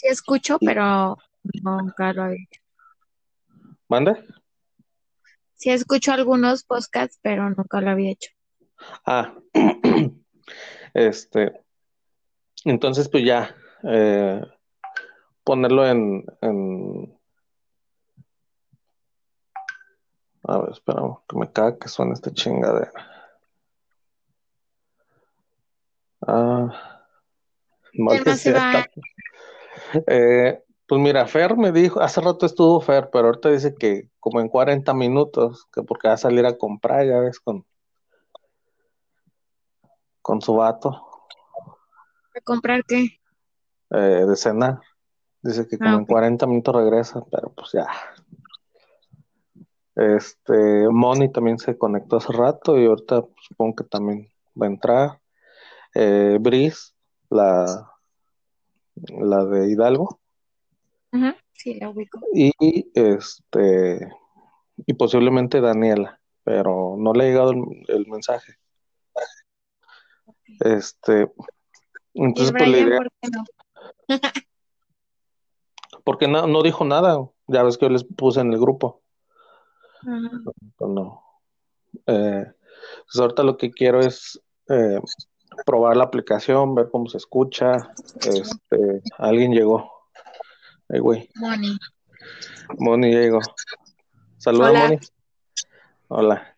Sí escucho, pero nunca lo había hecho. ¿Mande? Sí escucho algunos podcasts, pero nunca lo había hecho. Ah, este, entonces pues ya, eh, ponerlo en, en, a ver, espera, que me caga que suene esta chingadera. Ah, mal ¿Qué que sea Eh, pues mira, Fer me dijo, hace rato estuvo Fer, pero ahorita dice que como en 40 minutos, que porque va a salir a comprar, ya ves, con, con su vato. ¿A comprar qué? eh, de cenar. Dice que como Ah, en ok. 40 minutos regresa, pero pues ya. Este, Moni también se conectó hace rato y ahorita pues, supongo que también va a entrar. Eh, Brice, la, la de Hidalgo. Sí, la ubico. Y este, y posiblemente Daniela, pero no le ha llegado el, el mensaje. Este, ¿Y el entonces pues Brian idea, por qué no? porque no, no dijo nada, ya ves que yo les puse en el grupo. Pues no. Eh, pues ahorita lo que quiero es eh, probar la aplicación, ver cómo se escucha. Este, alguien llegó. Ay, güey. Moni. Moni llegó. Saluda, Hola. Moni. Hola.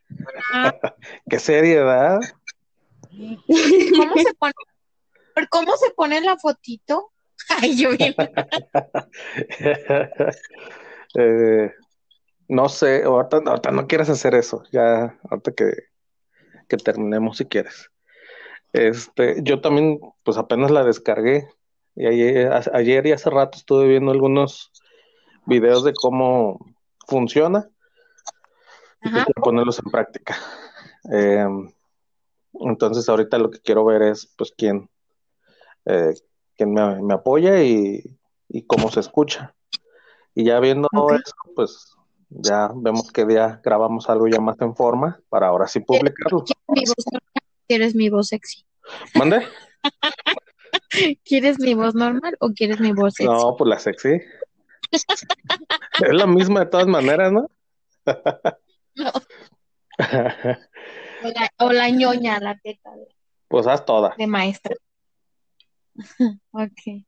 Ah, Qué seriedad. ¿Cómo se pone? ¿Por ¿Cómo se pone la fotito? Ay, yo bien. Eh, no sé, ahorita, ahorita no quieres hacer eso. Ya, ahorita que, que terminemos si quieres. Este, yo también, pues apenas la descargué. Y ayer, a- ayer y hace rato estuve viendo algunos videos de cómo funciona y quiero ponerlos en práctica. Eh, entonces ahorita lo que quiero ver es pues quién, eh, quién me, me apoya y, y cómo se escucha. Y ya viendo eso, pues ya vemos qué día grabamos algo ya más en forma para ahora sí publicarlo. ¿Quieres mi voz? ¿Quieres mi voz sexy? ¿Mande? ¿Quieres mi voz normal o quieres mi voz sexy? No, pues la sexy. Es la misma de todas maneras, ¿no? No. O la, o la ñoña, la teta de, Pues haz todas. de maestra. Ok.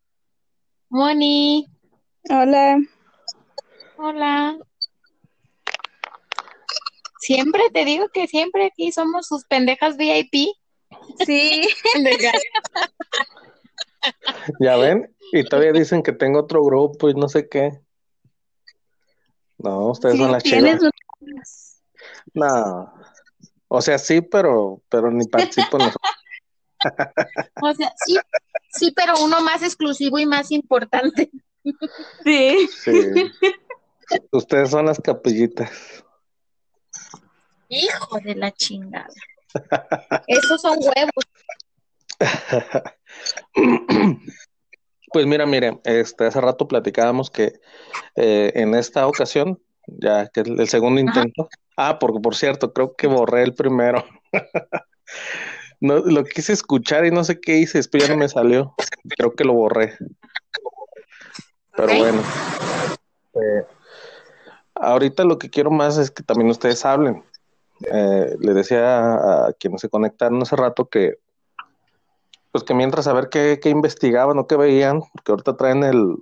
Moni, Hola. hola. Siempre te digo que siempre aquí somos sus pendejas VIP. Sí. Ya ven, y todavía dicen que tengo otro grupo y no sé qué. No, ustedes Sí, son las un- No. O sea, sí, pero, pero ni participo en los... O sea, sí, sí, pero uno más exclusivo y más importante. Sí. Sí. Ustedes son las capillitas. Hijo de la chingada. Esos son huevos. Pues mira, mire, este, hace rato platicábamos que eh, en esta ocasión, ya que es el segundo Ajá. intento, ah, porque por cierto, creo que borré el primero. No, lo quise escuchar y no sé qué hice, después ya no me salió. Creo que lo borré. Pero bueno, eh, ahorita lo que quiero más es que también ustedes hablen. Eh, le decía a, a quienes se conectaron hace rato que, pues que mientras a ver qué, qué investigaban o qué veían, porque ahorita traen el,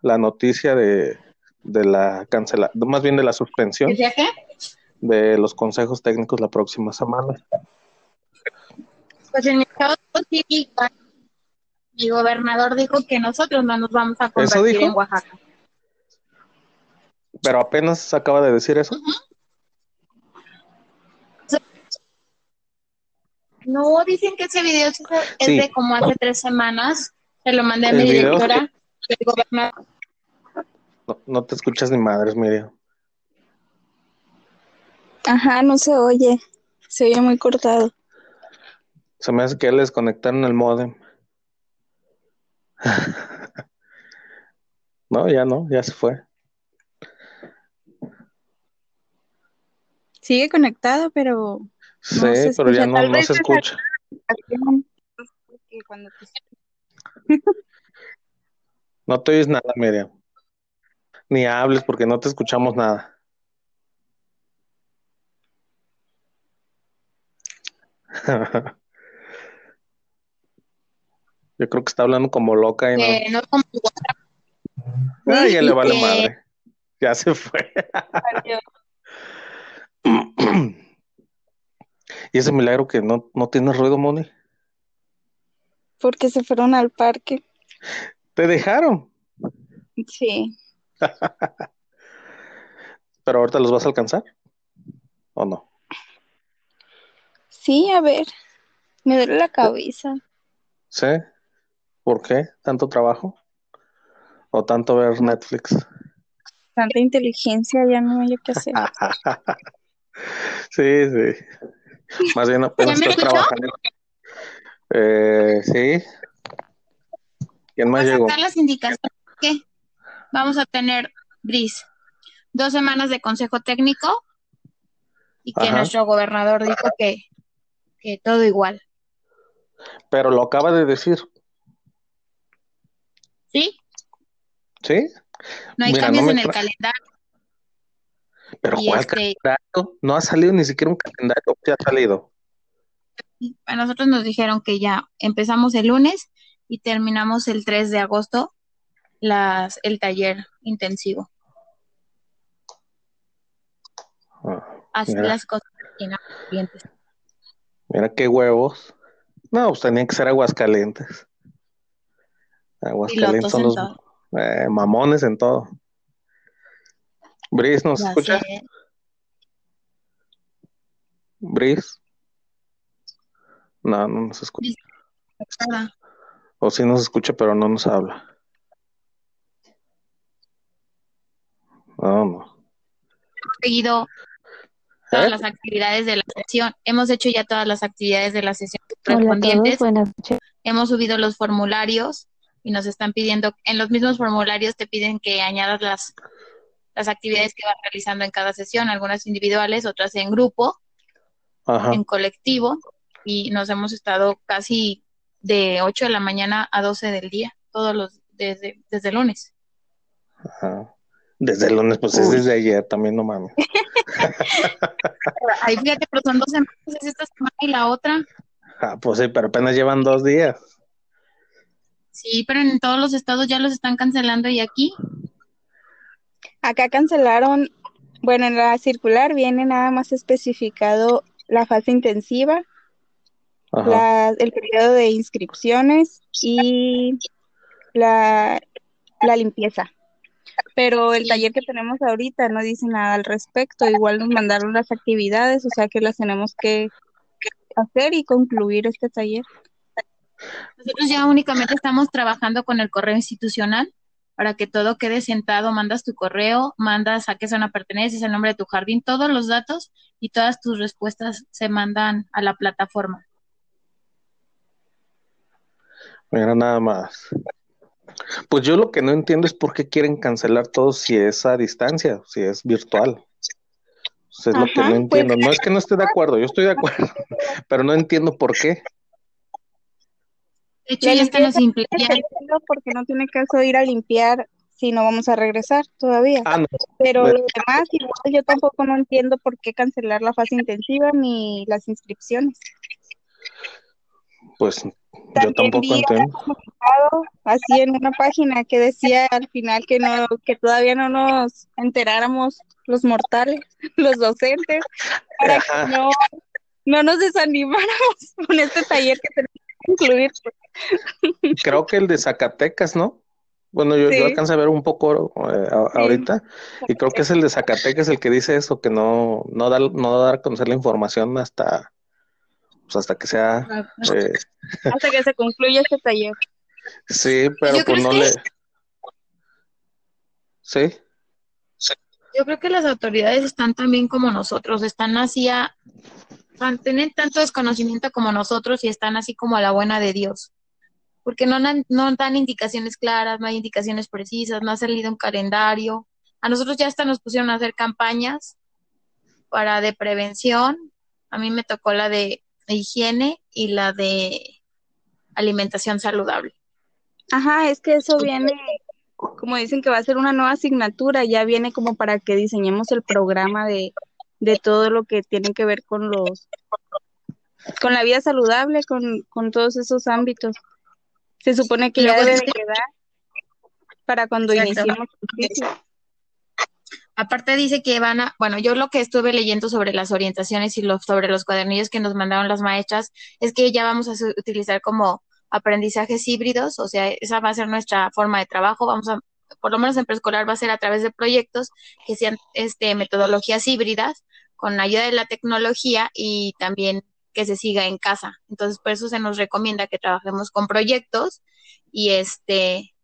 la noticia de, de la cancelación, más bien de la suspensión de los consejos técnicos la próxima semana. Pues en mi caso, sí, mi gobernador dijo que nosotros no nos vamos a convertir en Oaxaca. Pero apenas acaba de decir eso. No, dicen que ese video es Sí. de como hace tres semanas. Se lo mandé a mi directora. Gobernador. No, no te escuchas ni madres, Miriam. Ajá, no se oye. Se oye muy cortado. Se me hace que ya le desconectaron el modem. No, ya no, ya se fue. Sigue conectado, pero Sí, se pero ya no, no se es escucha. te- No te oyes nada, Miriam. Ni hables porque no te escuchamos nada. Yo creo que está hablando como loca y no. Eh, Ah, ya le vale madre. Ya se fue. Y ese milagro que no, no tiene ruido, Moni. porque se fueron al parque. Te dejaron, Sí. pero ahorita los vas a alcanzar. ¿O no? Sí, a ver. Me duele la cabeza. ¿Sí? ¿Por qué? ¿Tanto trabajo? ¿O tanto ver Netflix? Tanta inteligencia, ya no hay qué hacer. Sí, sí. Más bien apenas ¿Ya me estás trabajando. Eh, sí. ¿Quién más a llegó? las indicaciones que vamos a tener, Bris, dos semanas de consejo técnico y que Ajá. nuestro gobernador dijo que, que todo igual. Pero lo acaba de decir, ¿Sí? ¿sí? No hay Mira, cambios no en el calendario. Pero ¿cuál este, calendario? No ha salido ni siquiera un calendario. Ya ha salido. a nosotros nos dijeron que ya empezamos el lunes y terminamos el 3 de agosto las, el taller intensivo. Ah, Así Mira. las cosas mira qué huevos. No, pues tenían que ser Aguascalientes. Aguascalientes son los eh, mamones en todo. Bris, ¿nos Ya escucha? sé. Bris. No, no nos escucha. O sí nos escucha, pero no nos habla. No, no. seguido todas ¿Eh? las actividades de la sesión. Hemos hecho ya todas las actividades de la sesión Hola a todos, correspondientes. buenas noches. Hemos subido los formularios y nos están pidiendo, en los mismos formularios te piden que añadas las, las actividades que vas realizando en cada sesión, algunas individuales, otras en grupo, Ajá. en colectivo, y nos hemos estado casi de 8 de la mañana a 12 del día, todos los, desde, desde el lunes. Ajá. Desde el lunes, pues es desde ayer también, no mames. Ahí fíjate, pero son dos semanas, es esta semana y la otra. Ah, pues sí, pero apenas llevan dos días. Sí, pero en todos los estados ya los están cancelando y aquí Acá cancelaron, bueno, en la circular viene nada más especificado la fase intensiva, la- el periodo de inscripciones y la, la limpieza. Pero el taller que tenemos ahorita no dice nada al respecto. Igual nos mandaron las actividades, o sea que las tenemos que que hacer y concluir este taller. Nosotros ya únicamente estamos trabajando con el correo institucional para que todo quede sentado. Mandas tu correo, mandas a qué zona perteneces, el nombre de tu jardín, todos los datos y todas tus respuestas se mandan a la plataforma. Mira nada más. Pues yo lo que no entiendo es por qué quieren cancelar todo si es a distancia, si es virtual. Eso es lo que no pues- entiendo. No es que no esté de acuerdo, yo estoy de acuerdo, pero no entiendo por qué. De hecho, ya impli- ya- entiendo porque no tiene caso ir a limpiar si no vamos a regresar todavía. Ah, no. Pero Bueno. lo demás, igual yo tampoco no entiendo por qué cancelar la fase intensiva ni las inscripciones. Pues yo También tampoco vi un entiendo. así en una página que decía al final que no, que todavía no nos enteráramos los mortales, los docentes, para que no, no nos desanimáramos con este taller que tenemos incluir. Creo que el de Zacatecas, ¿no? Bueno, yo, yo Sí. alcancé a ver un poco eh, a- Sí. ahorita y creo que es el de Zacatecas el que dice eso, que no, no, da, no dar a conocer la información hasta, pues hasta que sea... eh, Hasta que se concluya este taller. sí, pero Yo pues no que- le... Sí, Yo creo que las autoridades están también como nosotros, están así a, tienen tanto desconocimiento como nosotros y están así como a la buena de Dios. Porque no, dan- no dan indicaciones claras, no hay indicaciones precisas, no ha salido un calendario. A nosotros ya hasta nos pusieron a hacer campañas para de prevención. A mí me tocó la de higiene y la de alimentación saludable. Ajá, es que eso viene, como dicen que va a ser una nueva asignatura, ya viene como para que diseñemos el programa de, de todo lo que tiene que ver con los, con la vida saludable, con, con todos esos ámbitos. Se supone que ya debe de quedar para cuando Exacto. iniciemos. Aparte dice que van a, bueno, yo lo que estuve leyendo sobre las orientaciones y los, sobre los cuadernillos que nos mandaron las maestras es que ya vamos a utilizar como aprendizajes híbridos, o sea, esa va a ser nuestra forma de trabajo, vamos a, por lo menos en preescolar va a ser a través de proyectos que sean este metodologías híbridas con ayuda de la tecnología y también que se siga en casa. Entonces, por eso se nos recomienda que trabajemos con proyectos y este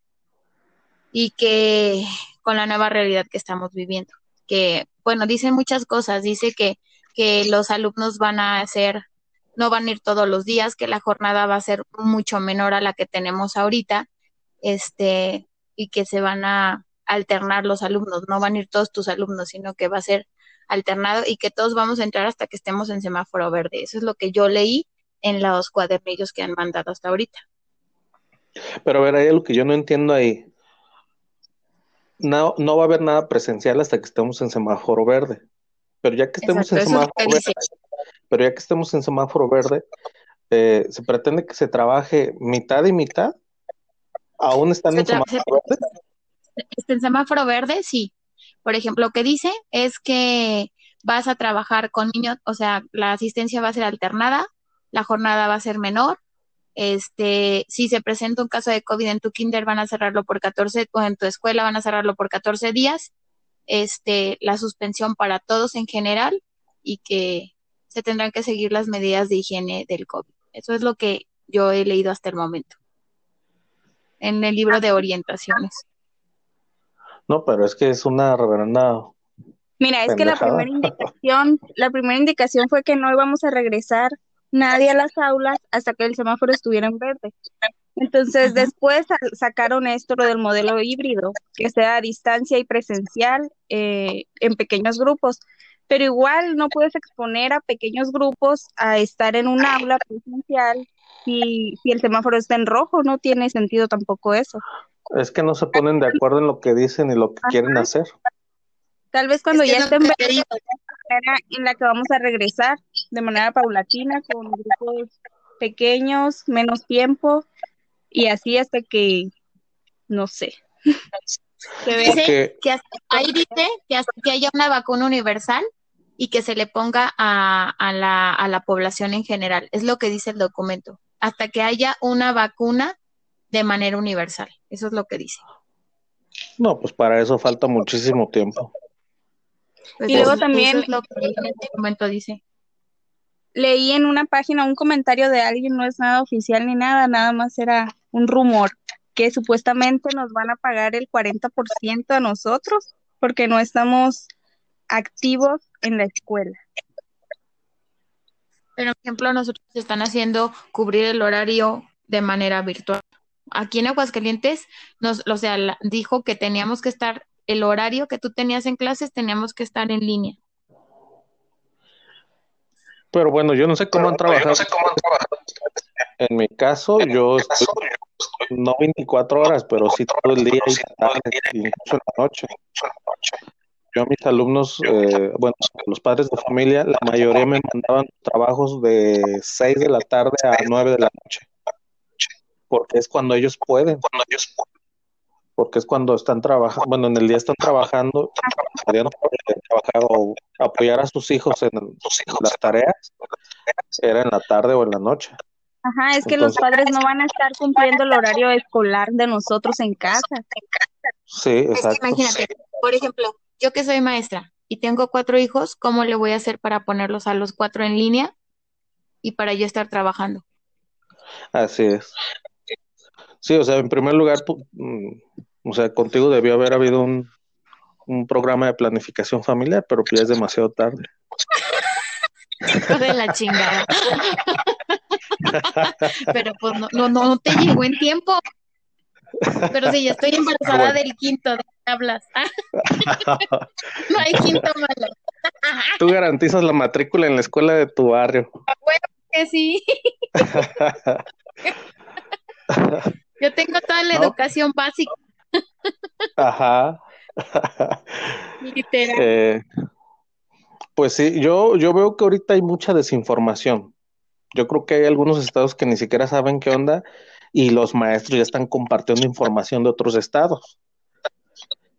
y que con la nueva realidad que estamos viviendo. Que, bueno, dicen muchas cosas, dice que, que los alumnos van a hacer, no van a ir todos los días, que la jornada va a ser mucho menor a la que tenemos ahorita, este, y que se van a alternar los alumnos, no van a ir todos tus alumnos, sino que va a ser alternado y que todos vamos a entrar hasta que estemos en semáforo verde. Eso es lo que yo leí en los cuadernillos que han mandado hasta ahorita. Pero a ver, hay algo que yo no entiendo ahí. No, no va a haber nada presencial hasta que estemos en semáforo verde. Pero ya que estemos Exacto, en es semáforo verde, pero ya que estemos en semáforo verde, eh, se pretende que se trabaje mitad y mitad. Aún están en semáforo se- verde. Este, en semáforo verde, sí. Por ejemplo, lo que dice es que vas a trabajar con niños, o sea, la asistencia va a ser alternada, la jornada va a ser menor. Este, si se presenta un caso de COVID en tu kinder, van a cerrarlo por 14, o en tu escuela van a cerrarlo por 14 días. Este, la suspensión para todos en general y que se tendrán que seguir las medidas de higiene del COVID. Eso es lo que yo he leído hasta el momento en el libro de orientaciones. No, pero es que es una reverenda. Mira, es que la primera indicación, la primera indicación fue que no íbamos a regresar nadie a las aulas hasta que el semáforo estuviera en verde. Entonces, después sa- sacaron esto, lo del modelo híbrido, que sea a distancia y presencial eh, en pequeños grupos. Pero igual no puedes exponer a pequeños grupos a estar en un aula presencial si, si el semáforo está en rojo, no tiene sentido tampoco eso. Es que no se ponen de acuerdo en lo que dicen y lo que quieren hacer. Tal vez cuando Es que ya es esté lo en que te verde en la que vamos a regresar de manera paulatina, con grupos pequeños, menos tiempo, y así hasta que, no sé, se ve. Dice Porque que hasta- ahí dice que hasta que haya una vacuna universal y que se le ponga a, a la, a la población en general. Es lo que dice el documento. Hasta que haya una vacuna de manera universal. Eso es lo que dice. no, pues para eso falta muchísimo tiempo. Pues Y luego también- es lo que en el documento dice. Leí en una página un comentario de alguien, no es nada oficial ni nada, nada más era un rumor, que supuestamente nos van a pagar el 40% a nosotros porque no estamos activos en la escuela. Pero, por ejemplo, nosotros están haciendo cubrir el horario de manera virtual. Aquí en Aguascalientes, nos, o sea, la- dijo que teníamos que estar, el horario que tú tenías en clases, teníamos que estar en línea. Pero bueno, yo no sé cómo han trabajado. En mi caso, yo estoy no 24 horas, pero sí todo el día y tarde, en la noche. Yo a mis alumnos, eh, bueno, los padres de familia, la mayoría me mandaban trabajos de 6 de la tarde a 9 de la noche. Porque es cuando ellos pueden. Porque es cuando están trabajando, bueno, en el día están trabajando, podrían eh, trabajar o apoyar a sus hijos en las tareas, era en la tarde o en la noche. Ajá, es que los padres no van a estar cumpliendo el horario escolar de nosotros en casa. Sí, Es que exacto. imagínate, por ejemplo, yo que soy maestra y tengo cuatro hijos, ¿cómo le voy a hacer para ponerlos a los cuatro en línea y para yo estar trabajando? Así es. Sí, o sea, en primer lugar, mm, o sea, contigo debió haber habido un, un programa de planificación familiar, pero ya es demasiado tarde. De la chingada. Pero pues no, no, no te llegó en tiempo. Pero sí, ya estoy embarazada Bueno. del quinto, ¿de qué hablas? No hay quinto malo. Tú garantizas la matrícula en la escuela de tu barrio. Que sí. Yo tengo toda la No. educación básica, Ajá. literal. Eh, pues sí, yo, yo veo que ahorita hay mucha desinformación. Yo creo que hay algunos estados que ni siquiera saben qué onda y los maestros ya están compartiendo información de otros estados.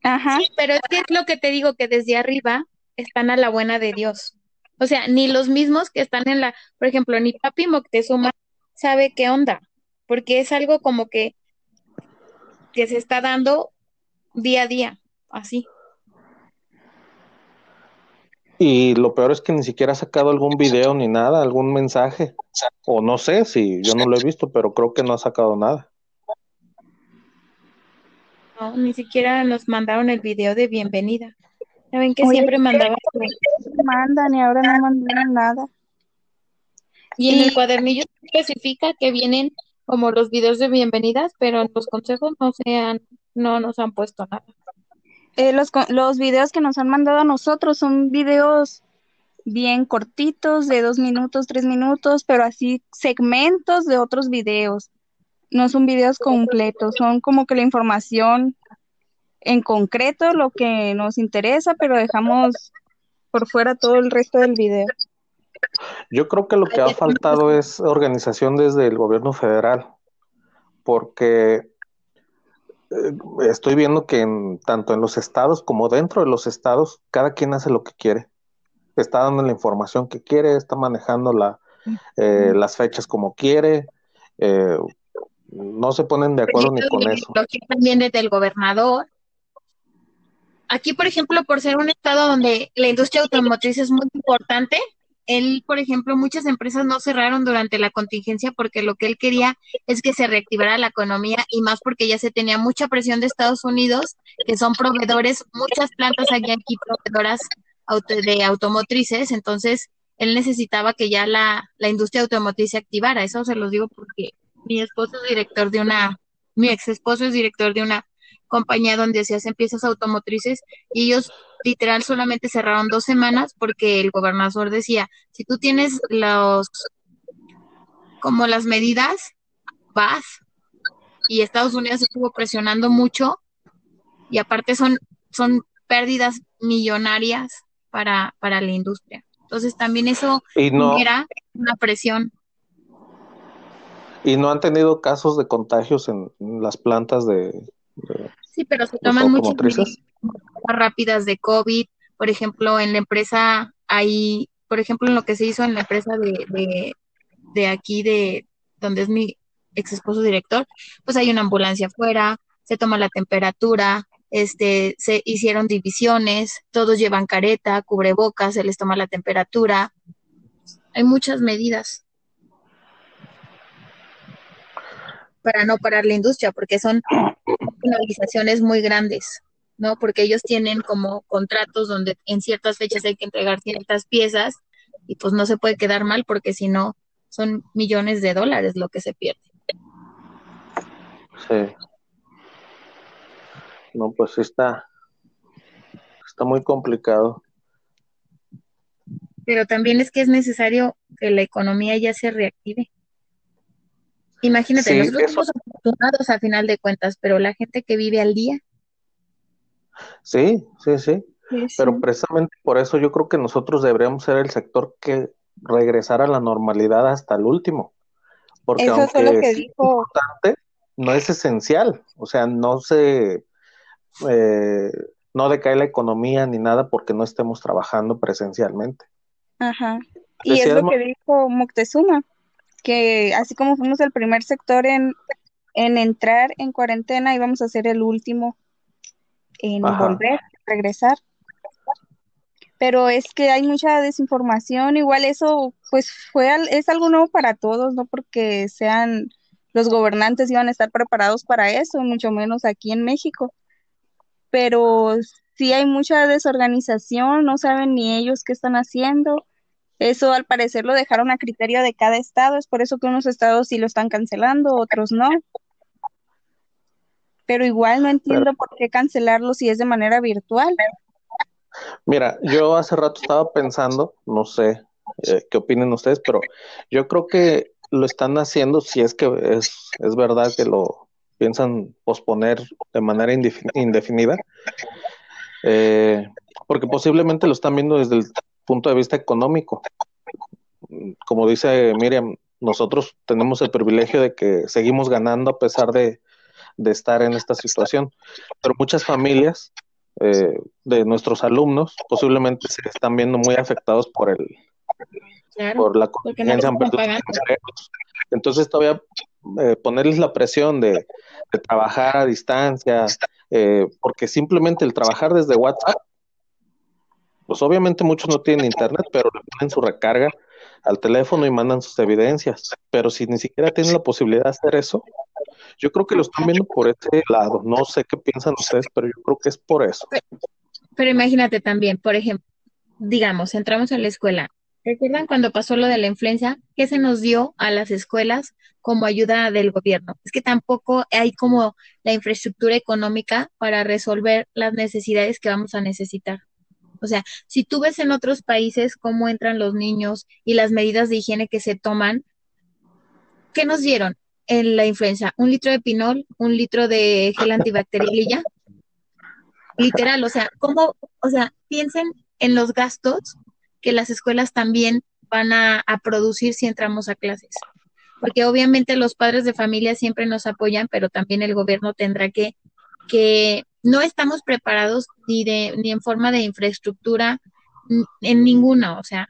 Ajá. Pero es que es lo que te digo, que desde arriba están a la buena de Dios. O sea, ni los mismos que están en la, por ejemplo, ni Papi Moctezuma sabe qué onda, porque es algo como que, que se está dando día a día, así. Y lo peor es que ni siquiera ha sacado algún video ni nada, algún mensaje. O no sé si yo no lo he visto, pero creo que no ha sacado nada. No, ni siquiera nos mandaron el video de bienvenida. Saben que Oye, siempre mandaba Mandan y ahora no mandaron nada. y en el cuadernillo especifica que vienen como los videos de bienvenidas, pero en los consejos no se han, no nos han puesto nada. Eh, los, los videos que nos han mandado a nosotros son videos bien cortitos, de dos minutos, tres minutos, pero así segmentos de otros videos. No son videos completos, son como que la información en concreto, lo que nos interesa, pero dejamos por fuera todo el resto del video. Yo creo que lo que ha faltado es organización desde el gobierno federal, porque eh, estoy viendo que en- tanto en los estados como dentro de los estados, cada quien hace lo que quiere. Está dando la información que quiere, está manejando la, eh, las fechas como quiere, eh, no se ponen de acuerdo ni con de eso. también desde el gobernador. Aquí, por ejemplo, por ser un estado donde la industria automotriz es muy importante, él, por ejemplo, muchas empresas no cerraron durante la contingencia porque lo que él quería es que se reactivara la economía y más porque ya se tenía mucha presión de Estados Unidos, que son proveedores, muchas plantas hay aquí proveedoras auto- de automotrices, entonces él necesitaba que ya la, la industria automotriz se activara. Eso se los digo porque mi esposo es director de una, mi ex esposo es director de una compañía donde se hacen piezas automotrices y ellos literal solamente cerraron dos semanas porque el gobernador decía, si tú tienes los, como las medidas, vas. Y Estados Unidos estuvo presionando mucho y aparte son, son pérdidas millonarias para, para la industria. Entonces también eso Y no, genera una presión. Y no han tenido casos de contagios en, en las plantas de, de- Sí, pero se toman muchas medidas rápidas de COVID. Por ejemplo, en la empresa hay, por ejemplo, en lo que se hizo en la empresa de, de, de aquí, de donde es mi ex esposo director, pues hay una ambulancia afuera, se toma la temperatura, este, se hicieron divisiones, todos llevan careta, cubrebocas, se les toma la temperatura. Hay muchas medidas para no parar la industria, porque son penalizaciones muy grandes, ¿no? Porque ellos tienen como contratos donde en ciertas fechas hay que entregar ciertas piezas y pues no se puede quedar mal porque si no son millones de dólares lo que se pierde. Sí. No, pues está, está muy complicado. Pero también es que es necesario que la economía ya se reactive. Imagínate, Sí, nosotros eso- somos afortunados a final de cuentas, pero la gente que vive al día, Sí, sí, sí. Pero precisamente por eso yo creo que nosotros deberíamos ser el sector que regresara a la normalidad hasta el último. Porque Eso lo aunque que es dijo, importante, no es esencial. O sea, no se, eh, no decae la economía ni nada porque no estemos trabajando presencialmente. ajá. Y es Decía lo Mo- que dijo Moctezuma, que así como fuimos el primer sector en, en entrar en cuarentena, íbamos a ser el último en Ajá. volver, regresar. Pero es que hay mucha desinformación, igual eso pues fue al- es algo nuevo para todos, no porque sean los gobernantes iban a estar preparados para eso, mucho menos aquí en México. Pero sí hay mucha desorganización, no saben ni ellos qué están haciendo. Eso al parecer lo dejaron a criterio de cada estado, es por eso que unos estados sí lo están cancelando, otros no. Pero igual no entiendo por qué cancelarlo si es de manera virtual. Mira, yo hace rato estaba pensando, no sé eh, qué opinen ustedes, pero yo creo que lo están haciendo, si es que es, es verdad que lo piensan posponer de manera indefinida, eh, porque posiblemente lo están viendo desde el punto de vista económico. Como dice Miriam, nosotros tenemos el privilegio de que seguimos ganando a pesar de, de estar en esta situación, pero muchas familias eh, de nuestros alumnos posiblemente se están viendo muy afectados por el por la contingencia. Entonces todavía eh, ponerles la presión de, trabajar a distancia, eh, porque simplemente el trabajar desde WhatsApp, pues obviamente muchos no tienen internet, pero le ponen su recarga al teléfono y mandan sus evidencias. Pero si ni siquiera tienen la posibilidad de hacer eso, yo creo que lo están viendo por ese lado. No sé qué piensan ustedes, pero yo creo que es por eso. Pero, imagínate también, por ejemplo, digamos, entramos a la escuela. ¿Recuerdan cuando pasó lo de la influenza? ¿Qué se nos dio a las escuelas como ayuda del gobierno? Es que tampoco hay como la infraestructura económica para resolver las necesidades que vamos a necesitar. O sea, si tú ves en otros países cómo entran los niños y las medidas de higiene que se toman, ¿qué nos dieron? en la influenza, un litro de pinol, un litro de gel antibacterial y ya. Literal, o sea, ¿cómo? O sea, piensen en los gastos que las escuelas también van a, producir si entramos a clases. Porque obviamente los padres de familia siempre nos apoyan, pero también el gobierno tendrá que, que no estamos preparados ni de, ni en forma de infraestructura, en ninguna, o sea,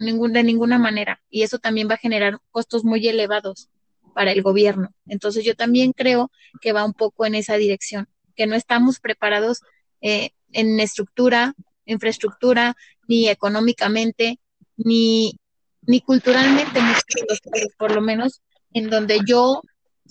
ningún, de ninguna manera. Y eso también va a generar costos muy elevados para el gobierno. Entonces yo también creo que va un poco en esa dirección, que no estamos preparados eh, en estructura, infraestructura, ni económicamente, ni, ni culturalmente, por lo menos en donde yo,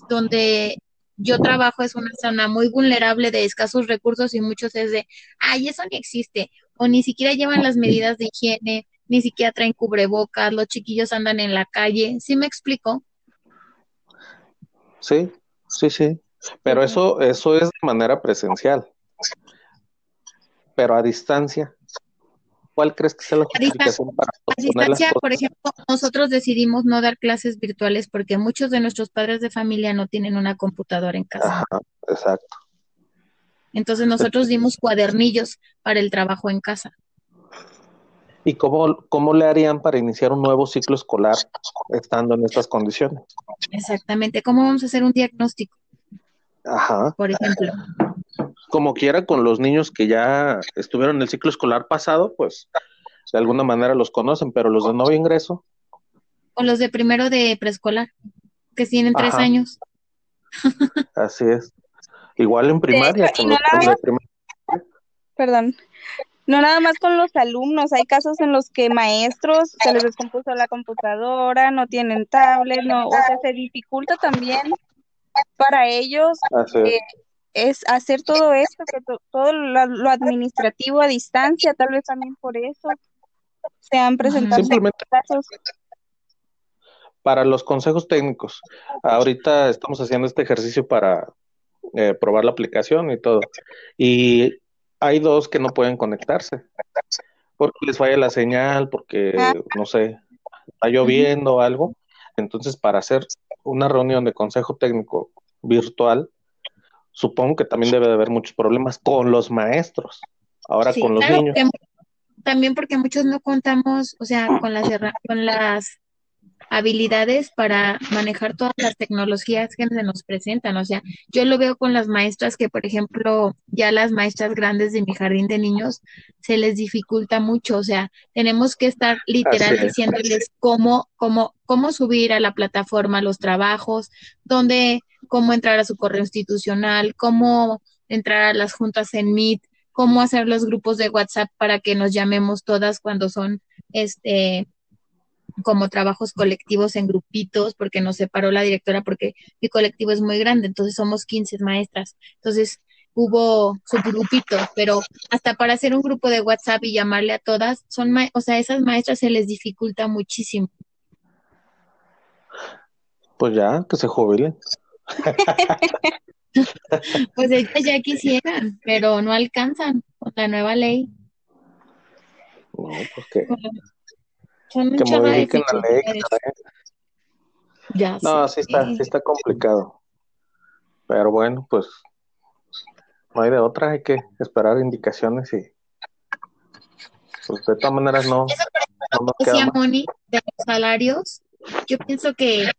donde yo trabajo es una zona muy vulnerable de escasos recursos y muchos es de, ay, eso ni existe, o ni siquiera llevan las medidas de higiene, ni siquiera traen cubrebocas, los chiquillos andan en la calle, ¿sí me explico? Sí, sí, sí. Pero eso, eso es de manera presencial. Pero a distancia, ¿cuál crees que sea la justificación para A distancia, por ejemplo, nosotros decidimos no dar clases virtuales porque muchos de nuestros padres de familia no tienen una computadora en casa. Ajá, exacto. Entonces nosotros dimos cuadernillos para el trabajo en casa. ¿Y cómo, cómo le harían para iniciar un nuevo ciclo escolar estando en estas condiciones? Exactamente. ¿Cómo vamos a hacer un diagnóstico? Ajá. Por ejemplo. Como quiera, con los niños que ya estuvieron en el ciclo escolar pasado, pues de alguna manera los conocen, pero los de nuevo ingreso. O los de primero de preescolar, que tienen tres años. Así es. Igual en primaria, con los de primaria. Perdón no nada más con los alumnos, hay casos en los que maestros se les descompuso la computadora, no tienen tablet, no, o sea, se dificulta también para ellos eh, es hacer todo esto, que todo lo, administrativo a distancia, tal vez también por eso se han presentado casos. Para los consejos técnicos, ahorita estamos haciendo este ejercicio para eh, probar la aplicación y todo. Y hay dos que no pueden conectarse porque les falla la señal, porque ah. no sé, está lloviendo o algo. Entonces, para hacer una reunión de consejo técnico virtual, supongo que también debe de haber muchos problemas con los maestros. Ahora con los niños. también porque muchos no contamos, o sea, con las con las habilidades para manejar todas las tecnologías que se nos presentan. O sea, yo lo veo con las maestras que, por ejemplo, ya las maestras grandes de mi jardín de niños se les dificulta mucho. O sea, tenemos que estar literal diciéndoles cómo, cómo, cómo subir a la plataforma los trabajos, dónde, cómo entrar a su correo institucional, cómo entrar a las juntas en Meet, cómo hacer los grupos de WhatsApp para que nos llamemos todas cuando son este como trabajos colectivos en grupitos, porque nos separó la directora, porque mi colectivo es muy grande, entonces somos 15 maestras. Entonces, hubo su grupito, pero hasta para hacer un grupo de WhatsApp y llamarle a todas, son, ma- o sea, esas maestras se les dificulta muchísimo. Pues ya, que se jubilen. Pues ellas ya quisieran, pero no alcanzan con la nueva ley. No, pues que, Son que modifiquen la ley. Ya No, sé. sí está, sí está complicado. Pero bueno, pues no hay de otra, hay que esperar indicaciones y pues de todas maneras no, Eso, no nos decía. Moni, de los salarios, yo pienso que,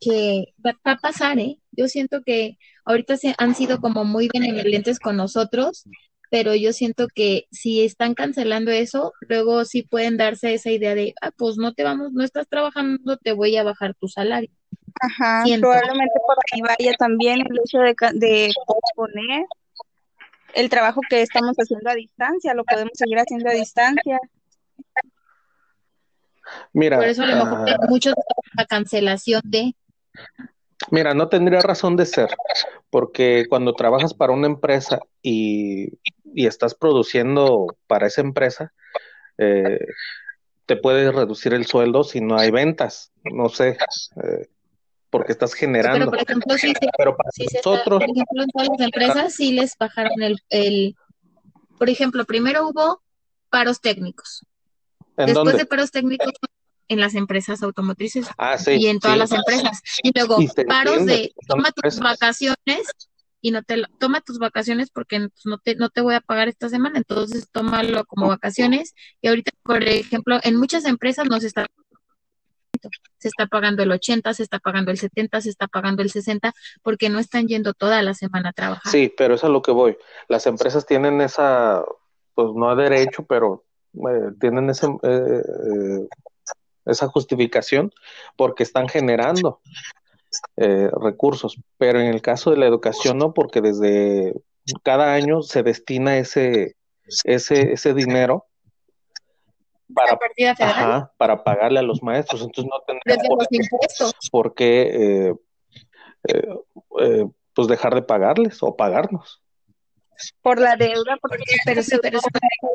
que va, va a pasar, ¿eh? Yo siento que ahorita se han sido como muy benevolentes con nosotros, pero yo siento que si están cancelando eso, luego sí pueden darse esa idea de, ah, pues no te vamos, no estás trabajando, te voy a bajar tu salario. Ajá, Siento. probablemente por ahí vaya también el hecho de, de posponer el trabajo que estamos haciendo a distancia, lo podemos seguir haciendo a distancia. Mira, Por eso a lo mejor hay muchos la cancelación de, mira, no tendría razón de ser, porque cuando trabajas para una empresa y, y estás produciendo para esa empresa, eh, te puedes reducir el sueldo si no hay ventas, no sé, eh, porque estás pero generando. por ejemplo, si se Pero para se nosotros, por ejemplo, en todas las empresas sí les bajaron el, el, por ejemplo, primero hubo paros técnicos. ¿en Después dónde? de paros técnicos en las empresas automotrices Ah, sí, y en todas sí. las empresas. Y luego Y paros entiende, de toma tus vacaciones y no te lo- toma tus vacaciones porque pues, no te no te voy a pagar esta semana, entonces tómalo como vacaciones. Y ahorita, por ejemplo, en muchas empresas nos está se está pagando el 80, se está pagando el 70, se está pagando el 60 porque no están yendo toda la semana a trabajar. Sí, pero es a lo que voy. Las empresas tienen esa, pues no derecho, pero eh, tienen ese, eh, eh, esa justificación porque están generando eh, recursos. Pero en el caso de la educación no, porque desde cada año se destina ese, ese, ese dinero para, ajá, para pagarle a los maestros. Entonces no tendría por qué, impuestos. por qué, eh, eh, eh, pues dejar de pagarles o pagarnos. Por la deuda, porque Pero pero es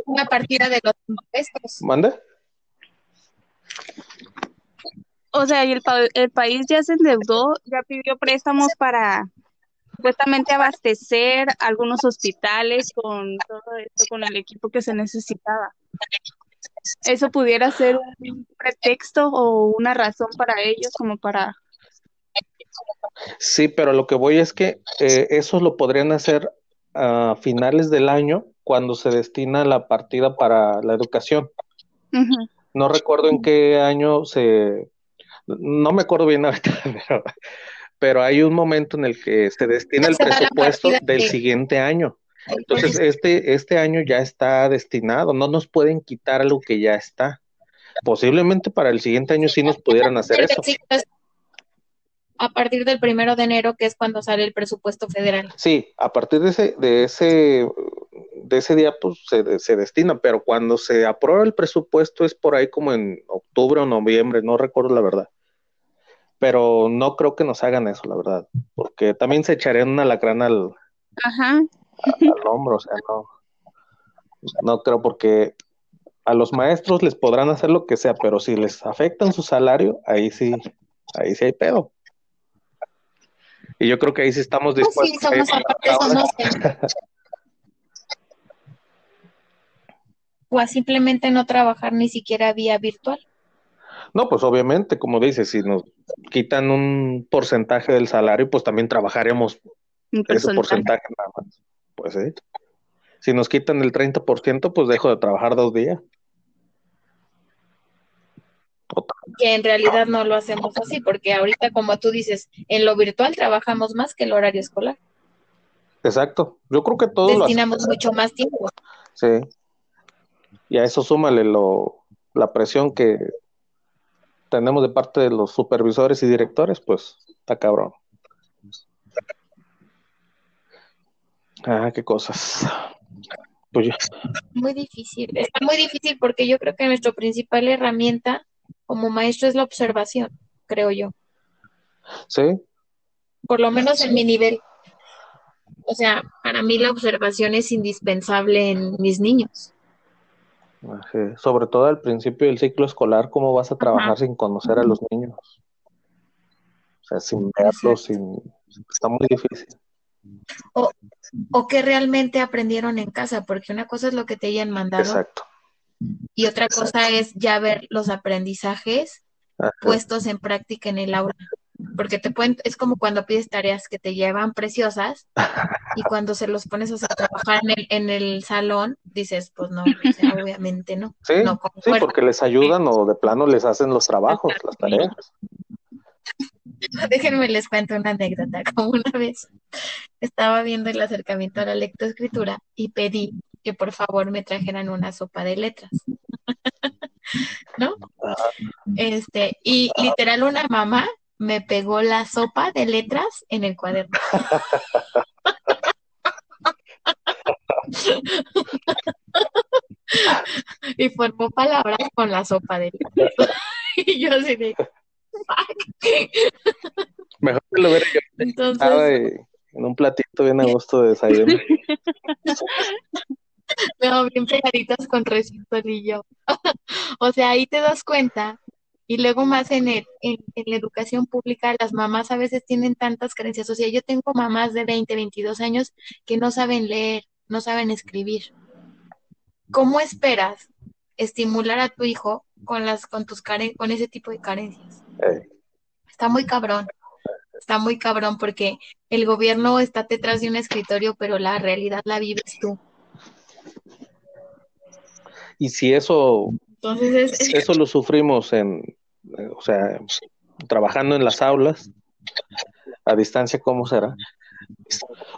una partida de los impuestos. ¿Mande? O sea, y el, pa- el país ya se endeudó, ya pidió préstamos para supuestamente abastecer algunos hospitales con todo esto, con el equipo que se necesitaba. Eso pudiera ser un pretexto o una razón para ellos como para... Sí, pero lo que voy es que eh, eso lo podrían hacer a finales del año cuando se destina la partida para la educación. No recuerdo en qué año se, no me acuerdo bien ahorita, pero, pero hay un momento en el que se destina el presupuesto del que- siguiente año. Entonces, este, este año ya está destinado, no nos pueden quitar algo que ya está. Posiblemente para el siguiente año sí nos pudieran hacer eso. A partir del primero de enero, que es cuando sale el presupuesto federal. Sí, a partir de ese, de ese, de ese día, pues se, se destina, pero cuando se aprueba el presupuesto es por ahí como en octubre o noviembre, no recuerdo la verdad. Pero no creo que nos hagan eso, la verdad, porque también se echarían una lacrana al, Ajá. al hombro, o sea, no, no creo porque a los maestros les podrán hacer lo que sea, pero si les afectan su salario, ahí sí, ahí sí hay pedo. Y yo creo que ahí sí estamos Pues sí, dispuestos a ir somos ahora. somos o a simplemente no trabajar ni siquiera vía virtual. No, pues obviamente, como dices, si nos quitan un porcentaje del salario, pues también trabajaríamos Un ese porcentaje. nada más. Pues. Si nos quitan el 30%, pues dejo de trabajar dos días. Que en realidad no lo hacemos así, porque ahorita, como tú dices, en lo virtual trabajamos más que el horario escolar. Exacto. Yo creo que todo lo Destinamos mucho más tiempo. Sí. Y a eso súmale lo, la presión que tenemos de parte de los supervisores y directores, pues está cabrón. Ah, qué cosas. Pues ya. Muy difícil. Está muy difícil porque yo creo que nuestra principal herramienta como maestro es la observación, creo yo. Sí, Por lo menos en mi nivel. O sea, para mí la observación es indispensable en mis niños. Así, sobre todo al principio del ciclo escolar, ¿cómo vas a trabajar Ajá. sin conocer a los niños? O sea, sin verlos, sin... Está muy difícil. O, o que realmente aprendieron en casa, porque una cosa es lo que te hayan mandado Exacto. y otra cosa es ya ver los aprendizajes Ajá. puestos en práctica en el aula. Porque te pueden, es como cuando pides tareas que te llevan preciosas y cuando se los pones a trabajar en el, en el salón, dices, pues no, o sea, obviamente no, Sí, no sí, porque les ayudan o de plano les hacen los trabajos, las tareas. Déjenme les cuento una anécdota. Como una vez estaba viendo el acercamiento a la lectoescritura y pedí que por favor me trajeran una sopa de letras. ¿No? Este, y literal una mamá me pegó la sopa de letras en el cuaderno. Y formó palabras con la sopa de letras. Y yo así de. Mejor que lo hubiera Entonces, y- en un platito bien a gusto de desayuno. No, bien pegaditas con resistol y yo. O sea, ahí te das cuenta. Y luego más en, el, en, en la educación pública, las mamás a veces tienen tantas carencias. O sea, yo tengo mamás de 20, 22 años que no saben leer, no saben escribir. ¿Cómo esperas estimular a tu hijo con las, con tus care- con ese tipo de carencias? Eh, Está muy cabrón. Está muy cabrón porque el gobierno está detrás de un escritorio, pero la realidad la vives tú. y si eso, Entonces es, es- eso lo sufrimos en, o sea, trabajando en las aulas, a distancia, ¿cómo será?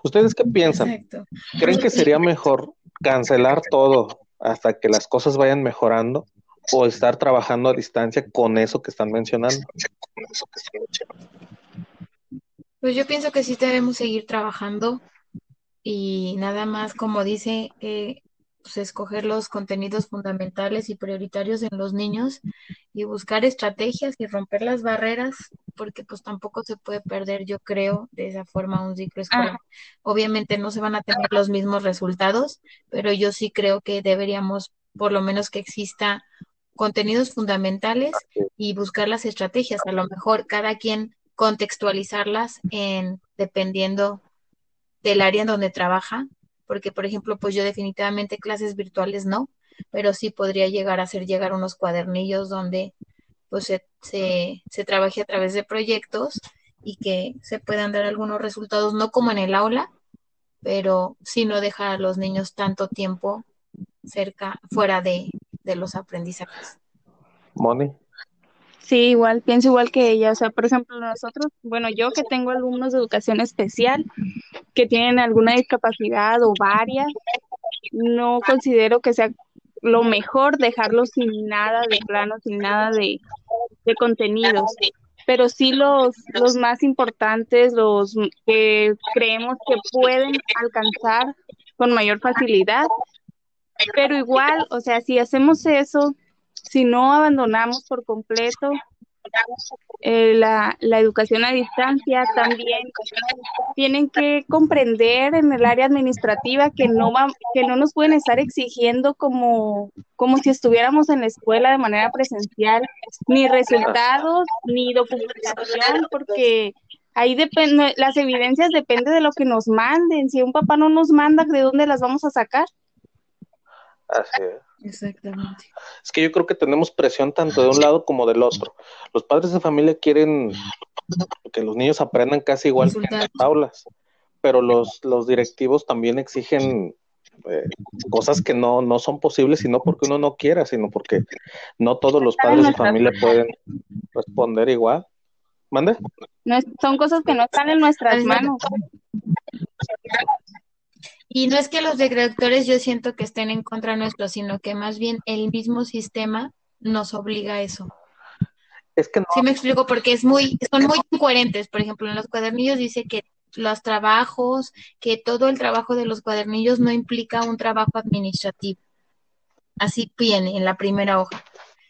¿Ustedes qué piensan? exacto. ¿Creen que sería mejor cancelar todo hasta que las cosas vayan mejorando o estar trabajando a distancia con eso que están mencionando? Pues yo pienso que sí debemos seguir trabajando y nada más, como dice, eh, pues escoger los contenidos fundamentales y prioritarios en los niños y buscar estrategias y romper las barreras, porque pues tampoco se puede perder, yo creo, de esa forma un ciclo escolar. Obviamente no se van a tener los mismos resultados, pero yo sí creo que deberíamos, por lo menos que exista contenidos fundamentales y buscar las estrategias. A lo mejor cada quien contextualizarlas en dependiendo del área en donde trabaja, porque por ejemplo, pues yo definitivamente clases virtuales no, pero sí podría llegar a hacer llegar unos cuadernillos donde pues se, se, trabaje a través de proyectos y que se puedan dar algunos resultados, no como en el aula, pero sí no dejar a los niños tanto tiempo cerca, fuera de, de los aprendizajes. Moni, Sí, igual, pienso igual que ella. O sea, por ejemplo, nosotros, bueno, yo que tengo alumnos de educación especial que tienen alguna discapacidad o varias, no considero que sea lo mejor dejarlos sin nada de plano, sin nada de, de contenidos. Pero sí los, los más importantes, los que creemos que pueden alcanzar con mayor facilidad. Pero igual, o sea, si hacemos eso, si no abandonamos por completo eh, la, la educación a distancia, también tienen que comprender en el área administrativa que no va, que no nos pueden estar exigiendo como, como si estuviéramos en la escuela de manera presencial, ni resultados, ni documentación, porque ahí depende, las evidencias dependen de lo que nos manden. Si un papá no nos manda, ¿de dónde las vamos a sacar? Así es. Exactamente. Es que yo creo que tenemos presión tanto de un lado como del otro. Los padres de familia quieren que los niños aprendan casi igual que en las aulas, pero los, los directivos también exigen eh, cosas que no, no son posibles y no porque uno no quiera, sino porque no todos los padres de familia pueden responder igual. ¿Mande? No es- son cosas que no están en nuestras manos. Y no es que los directores yo siento que estén en contra nuestro, sino que más bien el mismo sistema nos obliga a eso. Es que no, Sí me explico porque es muy, son muy incoherentes. Por ejemplo, en los cuadernillos dice que los trabajos, que todo el trabajo de los cuadernillos no implica un trabajo administrativo. Así viene en la primera hoja.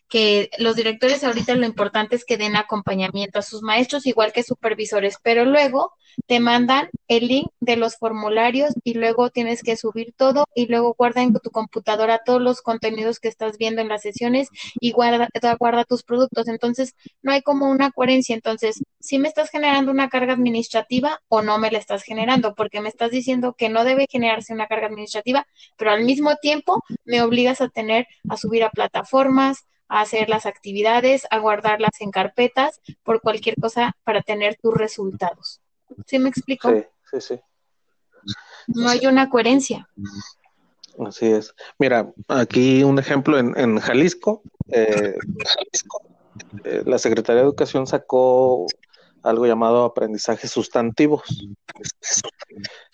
Que los directores ahorita lo importante es que den acompañamiento a sus maestros, igual que supervisores, pero luego te mandan el link de los formularios y luego tienes que subir todo y luego guarda en tu computadora todos los contenidos que estás viendo en las sesiones y guarda, guarda tus productos. Entonces, no hay como una coherencia. Entonces, si me estás generando una carga administrativa o no me la estás generando, porque me estás diciendo que no debe generarse una carga administrativa, pero al mismo tiempo me obligas a tener, a subir a plataformas, a hacer las actividades, a guardarlas en carpetas por cualquier cosa para tener tus resultados. ¿Sí me explico? Sí, sí, sí. No hay una coherencia. Así es. Mira, aquí un ejemplo en, en Jalisco. Eh, eh, la Secretaría de Educación sacó algo llamado aprendizajes sustantivos.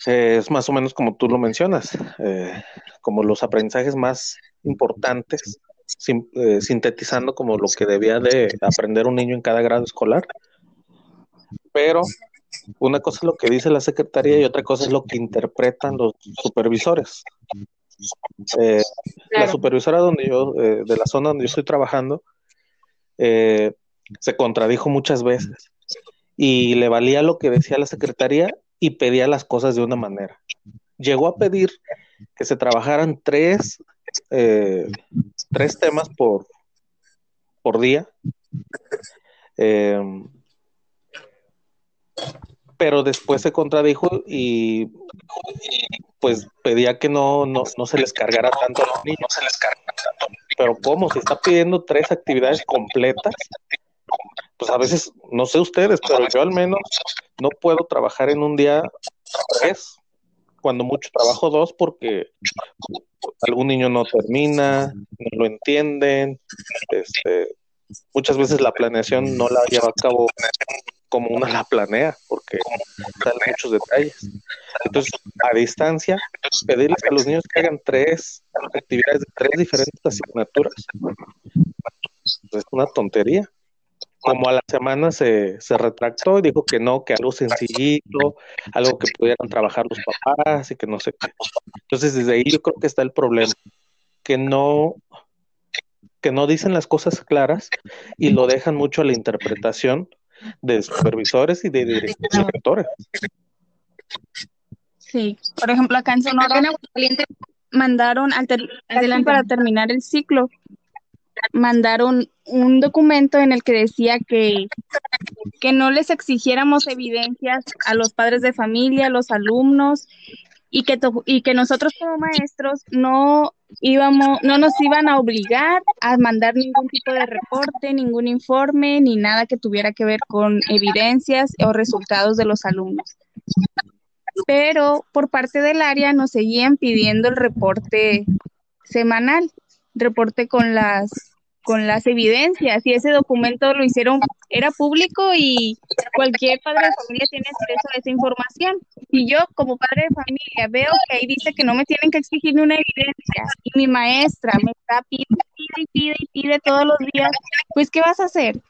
Eh, es más o menos como tú lo mencionas, eh, como los aprendizajes más importantes, sim- eh, sintetizando como lo que debía de aprender un niño en cada grado escolar. Pero una cosa es lo que dice la secretaría y otra cosa es lo que interpretan los supervisores. Eh, La supervisora donde yo, eh, de la zona donde yo estoy trabajando, eh, se contradijo muchas veces y le valía lo que decía la secretaría y pedía las cosas de una manera. Llegó a pedir que se trabajaran tres, eh, tres temas por, por día. Eh, pero después se contradijo y pues pedía que no, no, no se les cargara tanto a los niños. Pero ¿cómo? Se está pidiendo tres actividades completas. Pues a veces, no sé ustedes, pero yo al menos no puedo trabajar en un día tres, cuando mucho trabajo dos, porque algún niño no termina, no lo entienden, este, muchas veces la planeación no la lleva a cabo como una la planea, porque salen muchos detalles. Entonces, a distancia, pedirles a los niños que hagan tres actividades de tres diferentes asignaturas, es una tontería. Como a la semana se, se retractó y dijo que no, que algo sencillito, algo que pudieran trabajar los papás y que no sé qué. Entonces, desde ahí yo creo que está el problema, que no, que no dicen las cosas claras y lo dejan mucho a la interpretación de supervisores y de directores. Sí, por ejemplo, acá en Sonora mandaron, al ter- casi Adelante. para terminar el ciclo, mandaron un documento en el que decía que, que no les exigiéramos evidencias a los padres de familia, a los alumnos, y que, y que nosotros como maestros no íbamos, no nos iban a obligar a mandar ningún tipo de reporte, ningún informe, ni nada que tuviera que ver con evidencias o resultados de los alumnos. Pero por parte del área nos seguían pidiendo el reporte semanal, reporte con las con las evidencias y ese documento lo hicieron, era público y cualquier padre de familia tiene acceso a esa información. Y yo como padre de familia veo que ahí dice que no me tienen que exigir ni una evidencia y mi maestra me está pidiendo y pide y pide todos los días, pues ¿qué vas a hacer?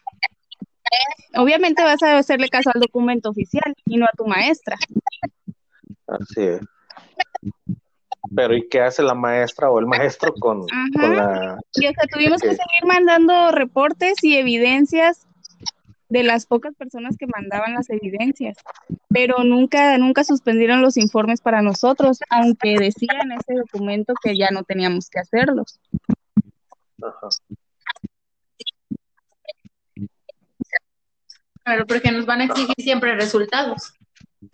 Obviamente vas a hacerle caso al documento oficial y no a tu maestra. Así es. Pero ¿y qué hace la maestra o el maestro con, con la... Y o sea, tuvimos que seguir mandando reportes y evidencias de las pocas personas que mandaban las evidencias, pero nunca, nunca suspendieron los informes para nosotros, aunque decía en ese documento que ya no teníamos que hacerlos. Ajá. Claro, porque nos van a exigir siempre resultados.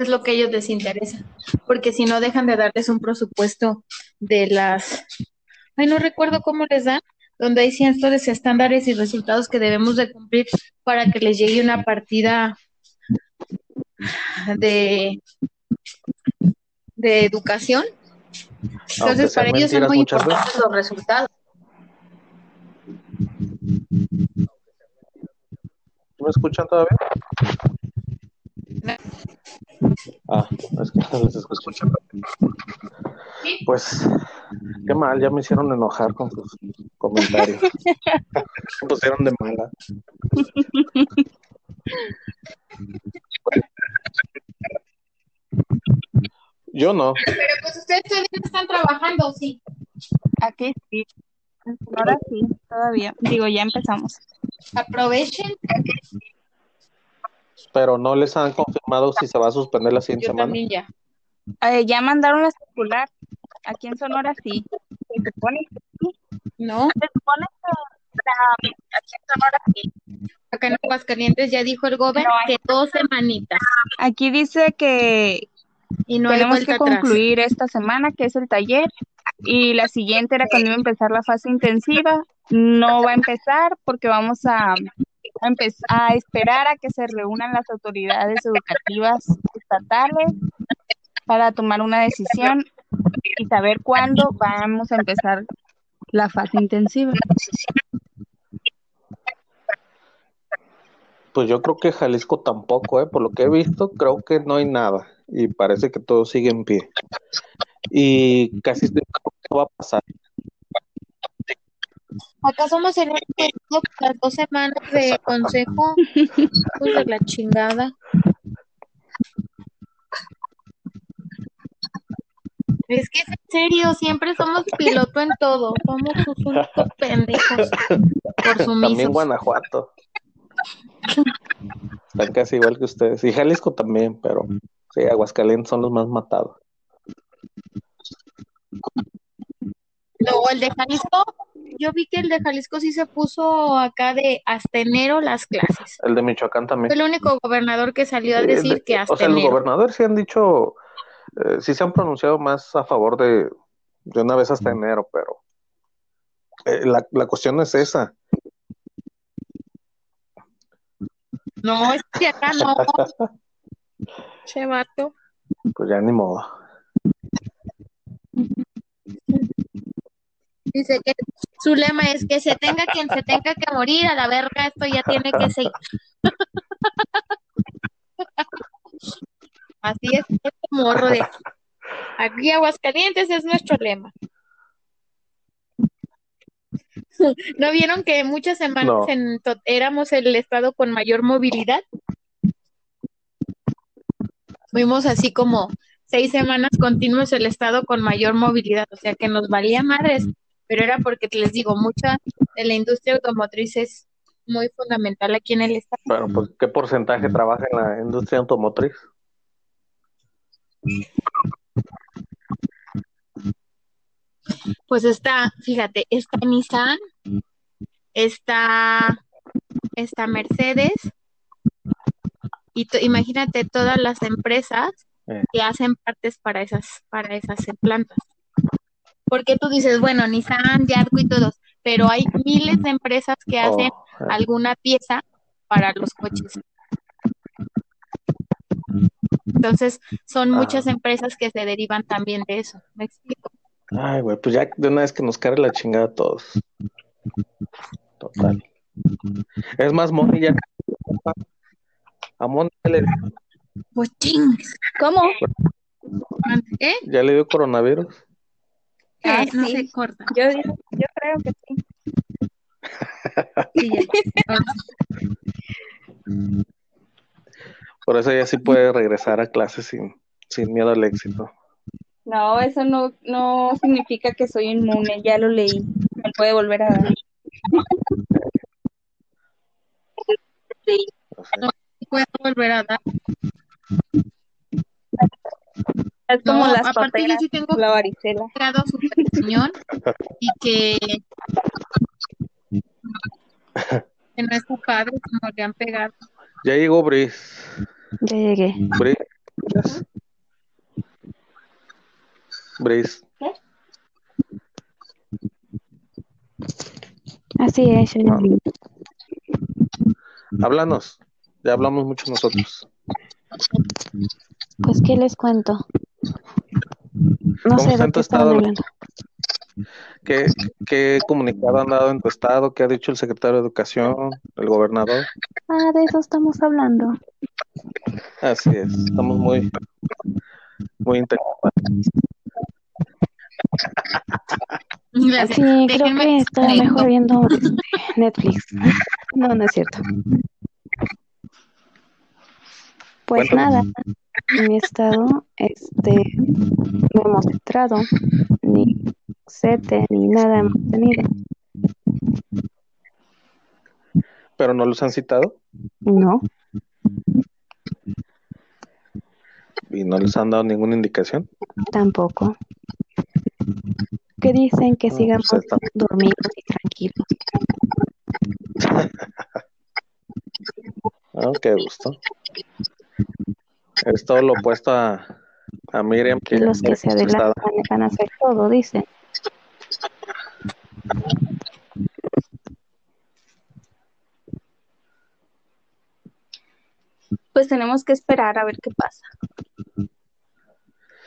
Es lo que a ellos les interesa. Porque si no dejan de darles un presupuesto de las, ay, no recuerdo cómo les dan, donde hay ciertos estándares y resultados que debemos de cumplir para que les llegue una partida de, de educación. Entonces, para ellos son muy muchas veces. importantes los resultados. ¿Sí ¿Me escuchan todavía? Ah, es que no les escucho. Pues, qué mal, ya me hicieron enojar con sus comentarios. Me pusieron de mala. Yo no. Pero pues ustedes todavía no están trabajando, sí. Aquí sí, ahora sí. todavía. Digo, ya empezamos. Aprovechen. Pero no les han confirmado si se va a suspender la siguiente Yo semana. también ya. Eh, ya mandaron la circular. Aquí en Sonora sí. Se supone que sí. No, Se supone que la- aquí en Sonora sí. acá en Aguascalientes ya dijo el gobierno que dos semanitas Aquí dice que y no tenemos que atrás. concluir esta semana, que es el taller, y la siguiente era cuando iba a empezar la fase intensiva. No va a empezar porque vamos a, a, a esperar a que se reúnan las autoridades educativas estatales para tomar una decisión y saber cuándo vamos a empezar la fase intensiva. Pues yo creo que Jalisco tampoco, ¿eh? Por lo que he visto, creo que no hay nada. Y parece que todo sigue en pie. Y casi estoy va a pasar. Acá somos el único equipo con las dos semanas de consejo. Pues de la chingada. Es que es en serio, siempre somos piloto en todo. Somos sus únicos pendejos por También sumisos. Guanajuato. Están casi igual que ustedes. Y Jalisco también, pero sí, Aguascalientes son los más matados. Luego el de Jalisco, yo vi que el de Jalisco sí se puso acá de hasta enero las clases. El de Michoacán también. Fue el único gobernador que salió a decir de- que o hasta sea, los enero. gobernadores sí han dicho, eh, sí se han pronunciado más a favor de, de una vez hasta enero, pero eh, la, la cuestión es esa. No, es que acá no. Che vato. Pues ya ni modo. Dice que su lema es que se tenga quien se tenga que morir, a la verga, esto ya tiene que seguir. Así es, este morro de aquí. Aquí Aguascalientes es nuestro lema. ¿No vieron que muchas semanas No. en éramos el estado con mayor movilidad? Fuimos así como seis semanas continuos el estado con mayor movilidad, o sea que nos valía madres, pero era porque les digo, mucha de la industria automotriz es muy fundamental aquí en el estado. Bueno, pues ¿qué porcentaje trabaja en la industria automotriz? Pues está, fíjate, está Nissan, está, está Mercedes, y imagínate todas las empresas Eh. que hacen partes para esas, para esas plantas. Porque tú dices, bueno, Nissan, Yarco y todos, pero hay miles de empresas que hacen Oh, eh, alguna pieza para los coches. Entonces, son muchas Ah. empresas que se derivan también de eso. ¿Me explico? Ay, güey, pues ya de una vez que nos cargue la chingada a todos. Total. Es más, Moni ya. A Moni le, Pues. ¿Cómo? ¿Eh? ya le dio coronavirus. Ah, no sí. se corta. Yo, digo- yo creo que sí. Sí, ya. Por eso ella sí puede regresar a clases sin, sin miedo al éxito. No, eso no, no significa que soy inmune, ya lo leí. Me puede volver a dar. O sea, Puedo volver a dar. Es como No, las aparte yo sí tengo la varicela. grado super y que, que no es su padre como le han pegado. ya llegó Brice. Ya llegué. ¿escuchas? Brice. Así es, llegué. Háblanos. Ya hablamos mucho nosotros. Pues, ¿qué les cuento? No ¿Cómo sé está en tu estado? hablando. ¿Qué, qué comunicado han dado en tu estado? ¿Qué ha dicho el secretario de Educación, el gobernador? Ah, de eso estamos hablando. Así es, estamos muy, muy interesados. Gracias. Sí, creo que desconecto. mejor viendo Netflix. No, no es cierto. Pues Cuéntame. nada, mi estado, este, no hemos entrado, ni CETE, ni nada hemos tenido. pero no los han citado No, y no les han dado ninguna indicación. tampoco. Que dicen que No, sigamos pues, está- dormidos y tranquilos. Ah, qué gusto. Es todo lo opuesto a, a Miriam, Que los que se adelantan van a hacer todo, dicen. Pues tenemos que esperar a ver qué pasa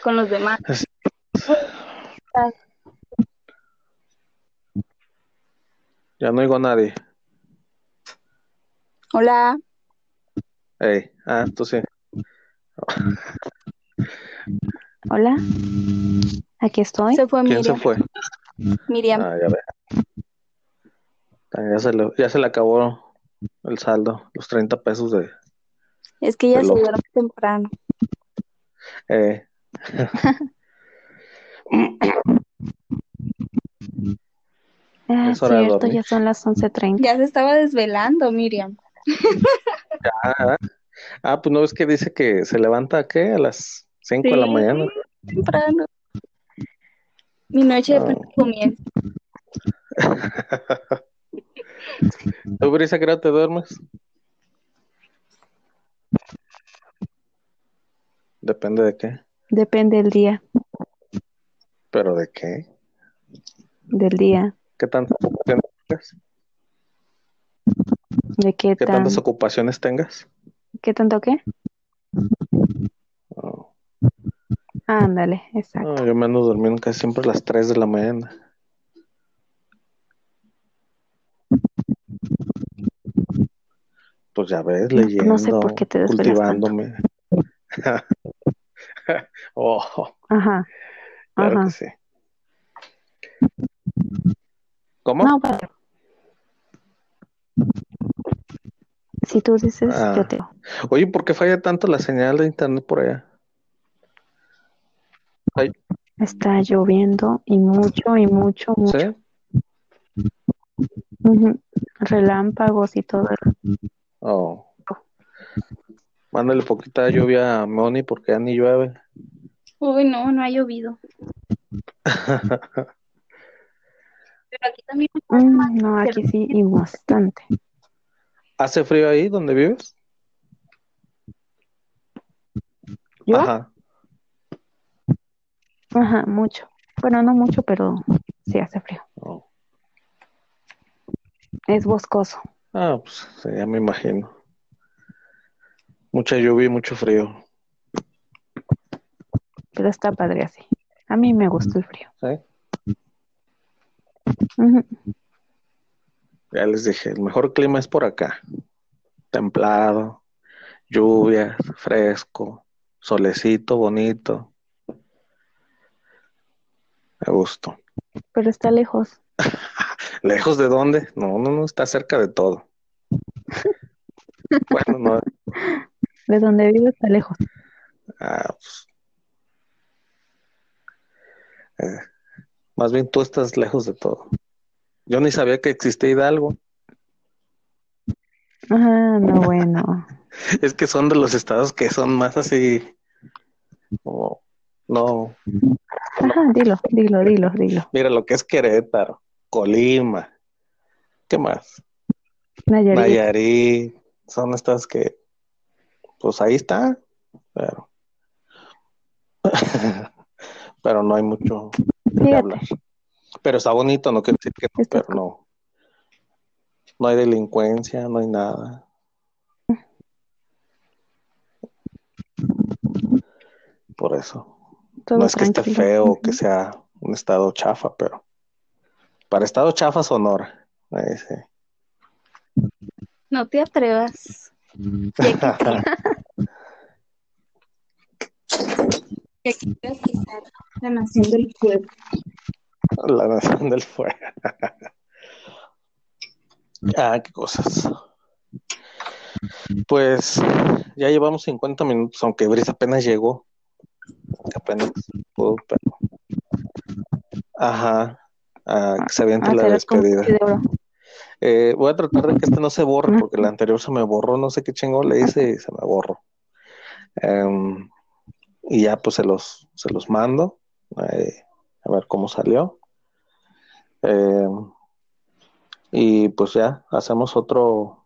con los demás. Ya no oigo a nadie. Hola, Ey, ah, tú sí. Hola, aquí estoy. se fue ¿Quién se Miriam. fue? Miriam. Ah, ya ve. Ah, Ya se le, ya se le acabó el saldo, los 30 pesos de... Es que ella se duerme temprano. Eh, Ah, Es hora cierto, ya son las 11.30. Ya se estaba desvelando, Miriam. ah, ah, pues no ves que dice que se levanta ¿a qué? A las 5 de la mañana. Temprano. Mi noche de Ah. pleno comienzo. ¿Tú, Brisa, hora te duermes? Depende de qué. Depende del día, ¿Pero de qué? del día, ¿Qué tantas ocupaciones tengas? de qué ¿Qué tan, tantas ocupaciones tengas? Qué tanto qué. Oh, Ándale, exacto. no, yo me ando durmiendo casi siempre a las 3 de la mañana. Pues ya ves, leyendo, no sé por qué te desvelas tanto. cultivándome. oh, Ajá, claro ajá. que sí. ¿Cómo? No, pero si tú dices, Ah. yo te digo. Oye, ¿por qué falla tanto la señal de internet por allá? Ay, Está lloviendo y mucho y mucho, mucho. ¿sí? Relámpagos y todo. Oh. Mándale poquita lluvia a Moni porque ya ni llueve. Uy, no, no ha llovido. Pero aquí también. Mm, no, aquí sí, y bastante. ¿Hace frío ahí donde vives? ¿Yo? Ajá. Ajá, mucho. Bueno, no mucho, pero sí hace frío. Oh. Es boscoso. Ah, pues sí, ya me imagino. Mucha lluvia y mucho frío. Pero está padre así. A mí me gustó el frío. ¿sí? Ujú. Ya les dije, el mejor clima es por acá. Templado, lluvia, fresco, solecito, bonito. A gusto. Pero está lejos. ¿Lejos de dónde? No, no, no, está cerca de todo. Bueno, no, De donde vivo está lejos. ah, pues, eh, más bien tú estás lejos de todo. Yo ni sabía que existía Hidalgo. Ah, no, bueno. Es que son de los estados que son más así, como, no, Ajá, dilo, dilo, dilo, dilo. mira lo que es Querétaro, Colima, ¿qué más? Nayarit. Nayarit, son estas que, pues ahí está, pero, pero no hay mucho Fíjate, hablar. Pero está bonito, no quiero decir que no, Está pero no. No hay delincuencia, no hay nada. Por eso. todo no es que esté feo o que sea un estado chafa, pero para estado chafa Sonora. Ahí sí. No te atrevas. Que aquí quieras quitar la nación del pueblo. La nación del fuego. ah, qué cosas. Pues ya llevamos 50 minutos, aunque Brice apenas llegó. Apenas pudo, pero. Ajá. Ah, que se aviente la Hacer como despedida. Eh, voy a tratar de que este no se borre porque el anterior se me borró, no sé qué chingón le hice y se me borró. Em, y ya pues se los, se los mando eh, a ver cómo salió. Em, y pues ya hacemos otro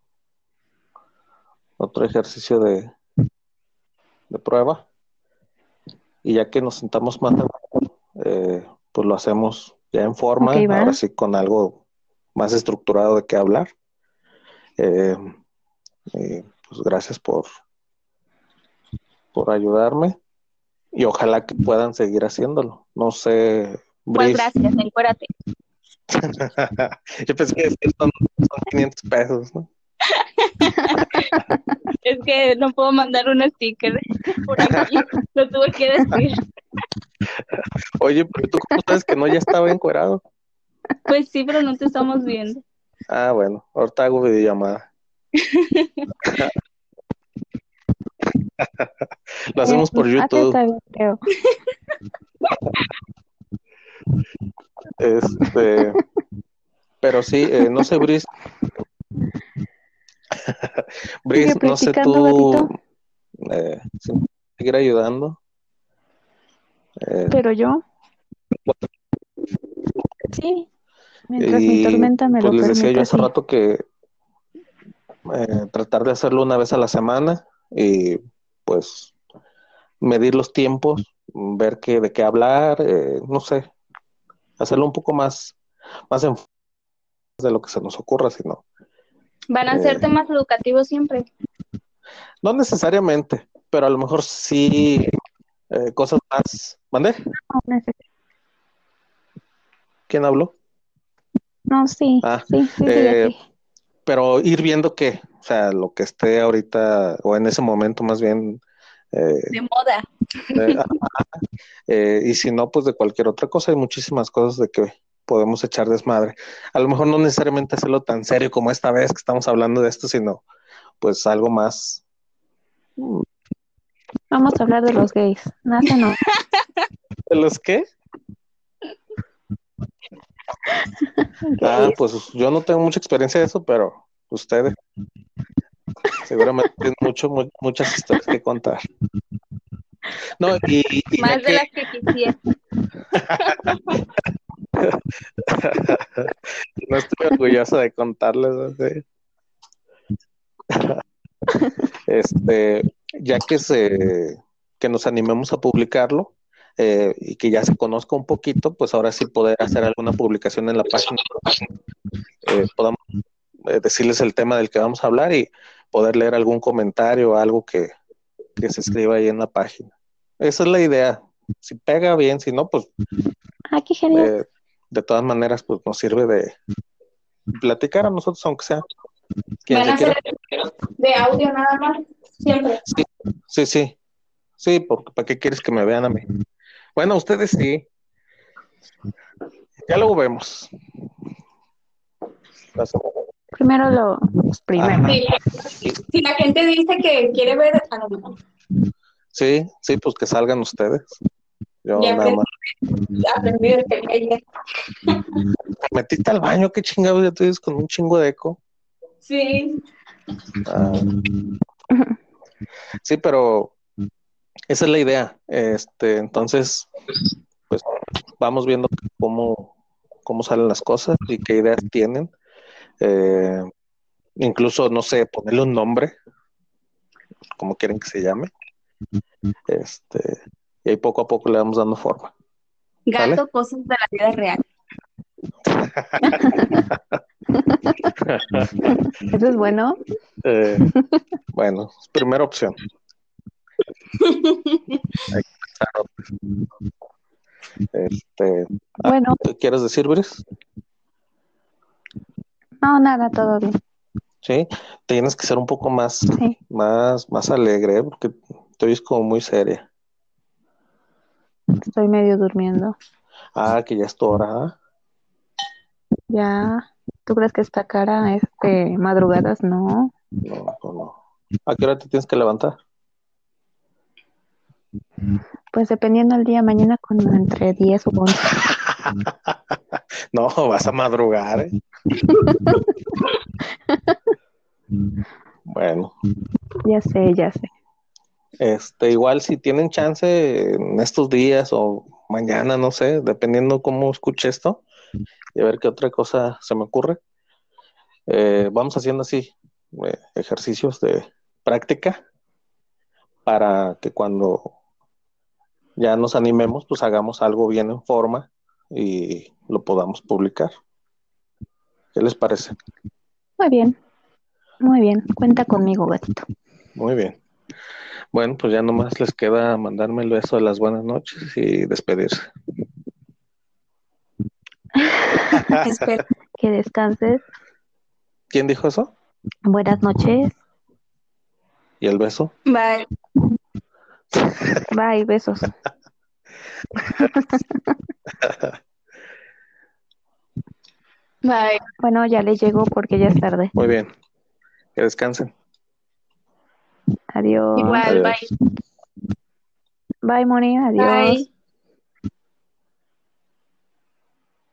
otro ejercicio de, de prueba. Y ya que nos sentamos más, eh, pues lo hacemos ya en forma, ahora sí con algo más estructurado de qué hablar. Eh, pues gracias por, por ayudarme y ojalá que puedan seguir haciéndolo. No sé. Pues gracias, encuérate. Yo pensé que son, son 500 pesos, ¿no? es que no puedo mandar un sticker por aquí, lo tuve que decir. Oye, pero tú cómo sabes que no ya estaba encuerado. Pues sí, pero no te estamos viendo. Ah, bueno, ahorita hago videollamada. Lo hacemos por YouTube. Este, pero sí, eh, no sé, Brice. Brice, no sé tú eh, seguir ayudando. Eh, pero yo. Sí, mientras mi tormenta me pues lo les decía yo hace sí. rato que eh, tratar de hacerlo una vez a la semana y pues medir los tiempos, ver qué, de qué hablar, eh, no sé, hacerlo un poco más, más en de lo que se nos ocurra, sino. Van a ser Eh. temas educativos siempre. No necesariamente, pero a lo mejor sí eh, cosas más. ¿Mandé? No, ¿Quién habló? no, sí, Ah, sí, sí, sí, eh, sí. Pero ir viendo qué, o sea, lo que esté ahorita, o en ese momento más bien, eh, De moda. eh, eh, y si no, pues de cualquier otra cosa, hay muchísimas cosas de que podemos echar desmadre. A lo mejor no necesariamente hacerlo tan serio como esta vez que estamos hablando de esto, sino pues algo más. mm, Vamos a hablar de los gays. Nace no. ¿De los qué? Ah, pues yo no tengo mucha experiencia de eso, pero ustedes seguramente tienen mucho, mu- muchas historias que contar. No, y, Más de que- las que quisiera. no estoy orgulloso de contarles. Este, ya que se que nos animemos a publicarlo eh, y que ya se conozca un poquito, pues ahora sí poder hacer alguna publicación en la página, eh, podamos eh, decirles el tema del que vamos a hablar y poder leer algún comentario o algo que, que se escriba ahí en la página. Esa es la idea. Si pega bien, si no, pues Ah, qué genial. eh, de todas maneras, pues nos sirve de platicar a nosotros, aunque sea. Van a ser de audio nada más. Siempre. Sí, sí. Sí, porque ¿para qué quieres que me vean a mí? Bueno, ustedes sí. Ya luego vemos. Las- Primero lo, los primeros. Si, si la gente dice que quiere ver, a lo mejor Sí, sí, pues que salgan ustedes. Yo Ya nada más. aprendí desde ayer. Metiste al baño, qué chingados, ya te dices con un chingo de eco. Sí. Ah. Sí, pero esa es la idea. Este, entonces, pues vamos viendo cómo, cómo salen las cosas y qué ideas tienen. Eh, incluso, no sé, ponerle un nombre, como quieren que se llame. Este, y ahí poco a poco le vamos dando forma. Gato, cosas de la vida real. Eso es bueno. Eh, bueno, primera opción. Hay que pensar otras. Este, Bueno, ¿qué ¿quieres decir, Brice? no, nada, todo bien. Sí, tienes que ser un poco más, Sí. más, más alegre, ¿eh? porque te oyes como muy seria. Estoy medio durmiendo. Ah, que ya es tu hora. ¿ah? Ya. ¿Tú crees que esta cara es de madrugadas? No. No, no, no. ¿A qué hora te tienes que levantar? Pues dependiendo del día, mañana con entre 10 o 11. No, vas a madrugar. ¿eh? bueno, Ya sé, ya sé. este, igual si tienen chance en estos días o mañana, no sé, dependiendo cómo escuche esto, y a ver qué otra cosa se me ocurre. eh, vamos haciendo así eh, ejercicios de práctica para que cuando ya nos animemos, pues hagamos algo bien en forma y lo podamos publicar. ¿Qué les parece? Muy bien. Muy bien. Cuenta conmigo, gatito. Muy bien. Bueno, pues ya nomás les queda mandarme el beso de las buenas noches y despedirse. Espera. Que descanses. ¿Quién dijo eso? Buenas noches. ¿Y el beso? Bye. Bye, besos. Bye. Bueno, ya le llegó porque ya es tarde. Muy bien. Que descansen. Adiós. Igual, Adiós. bye. Bye, Moni. Adiós. Bye.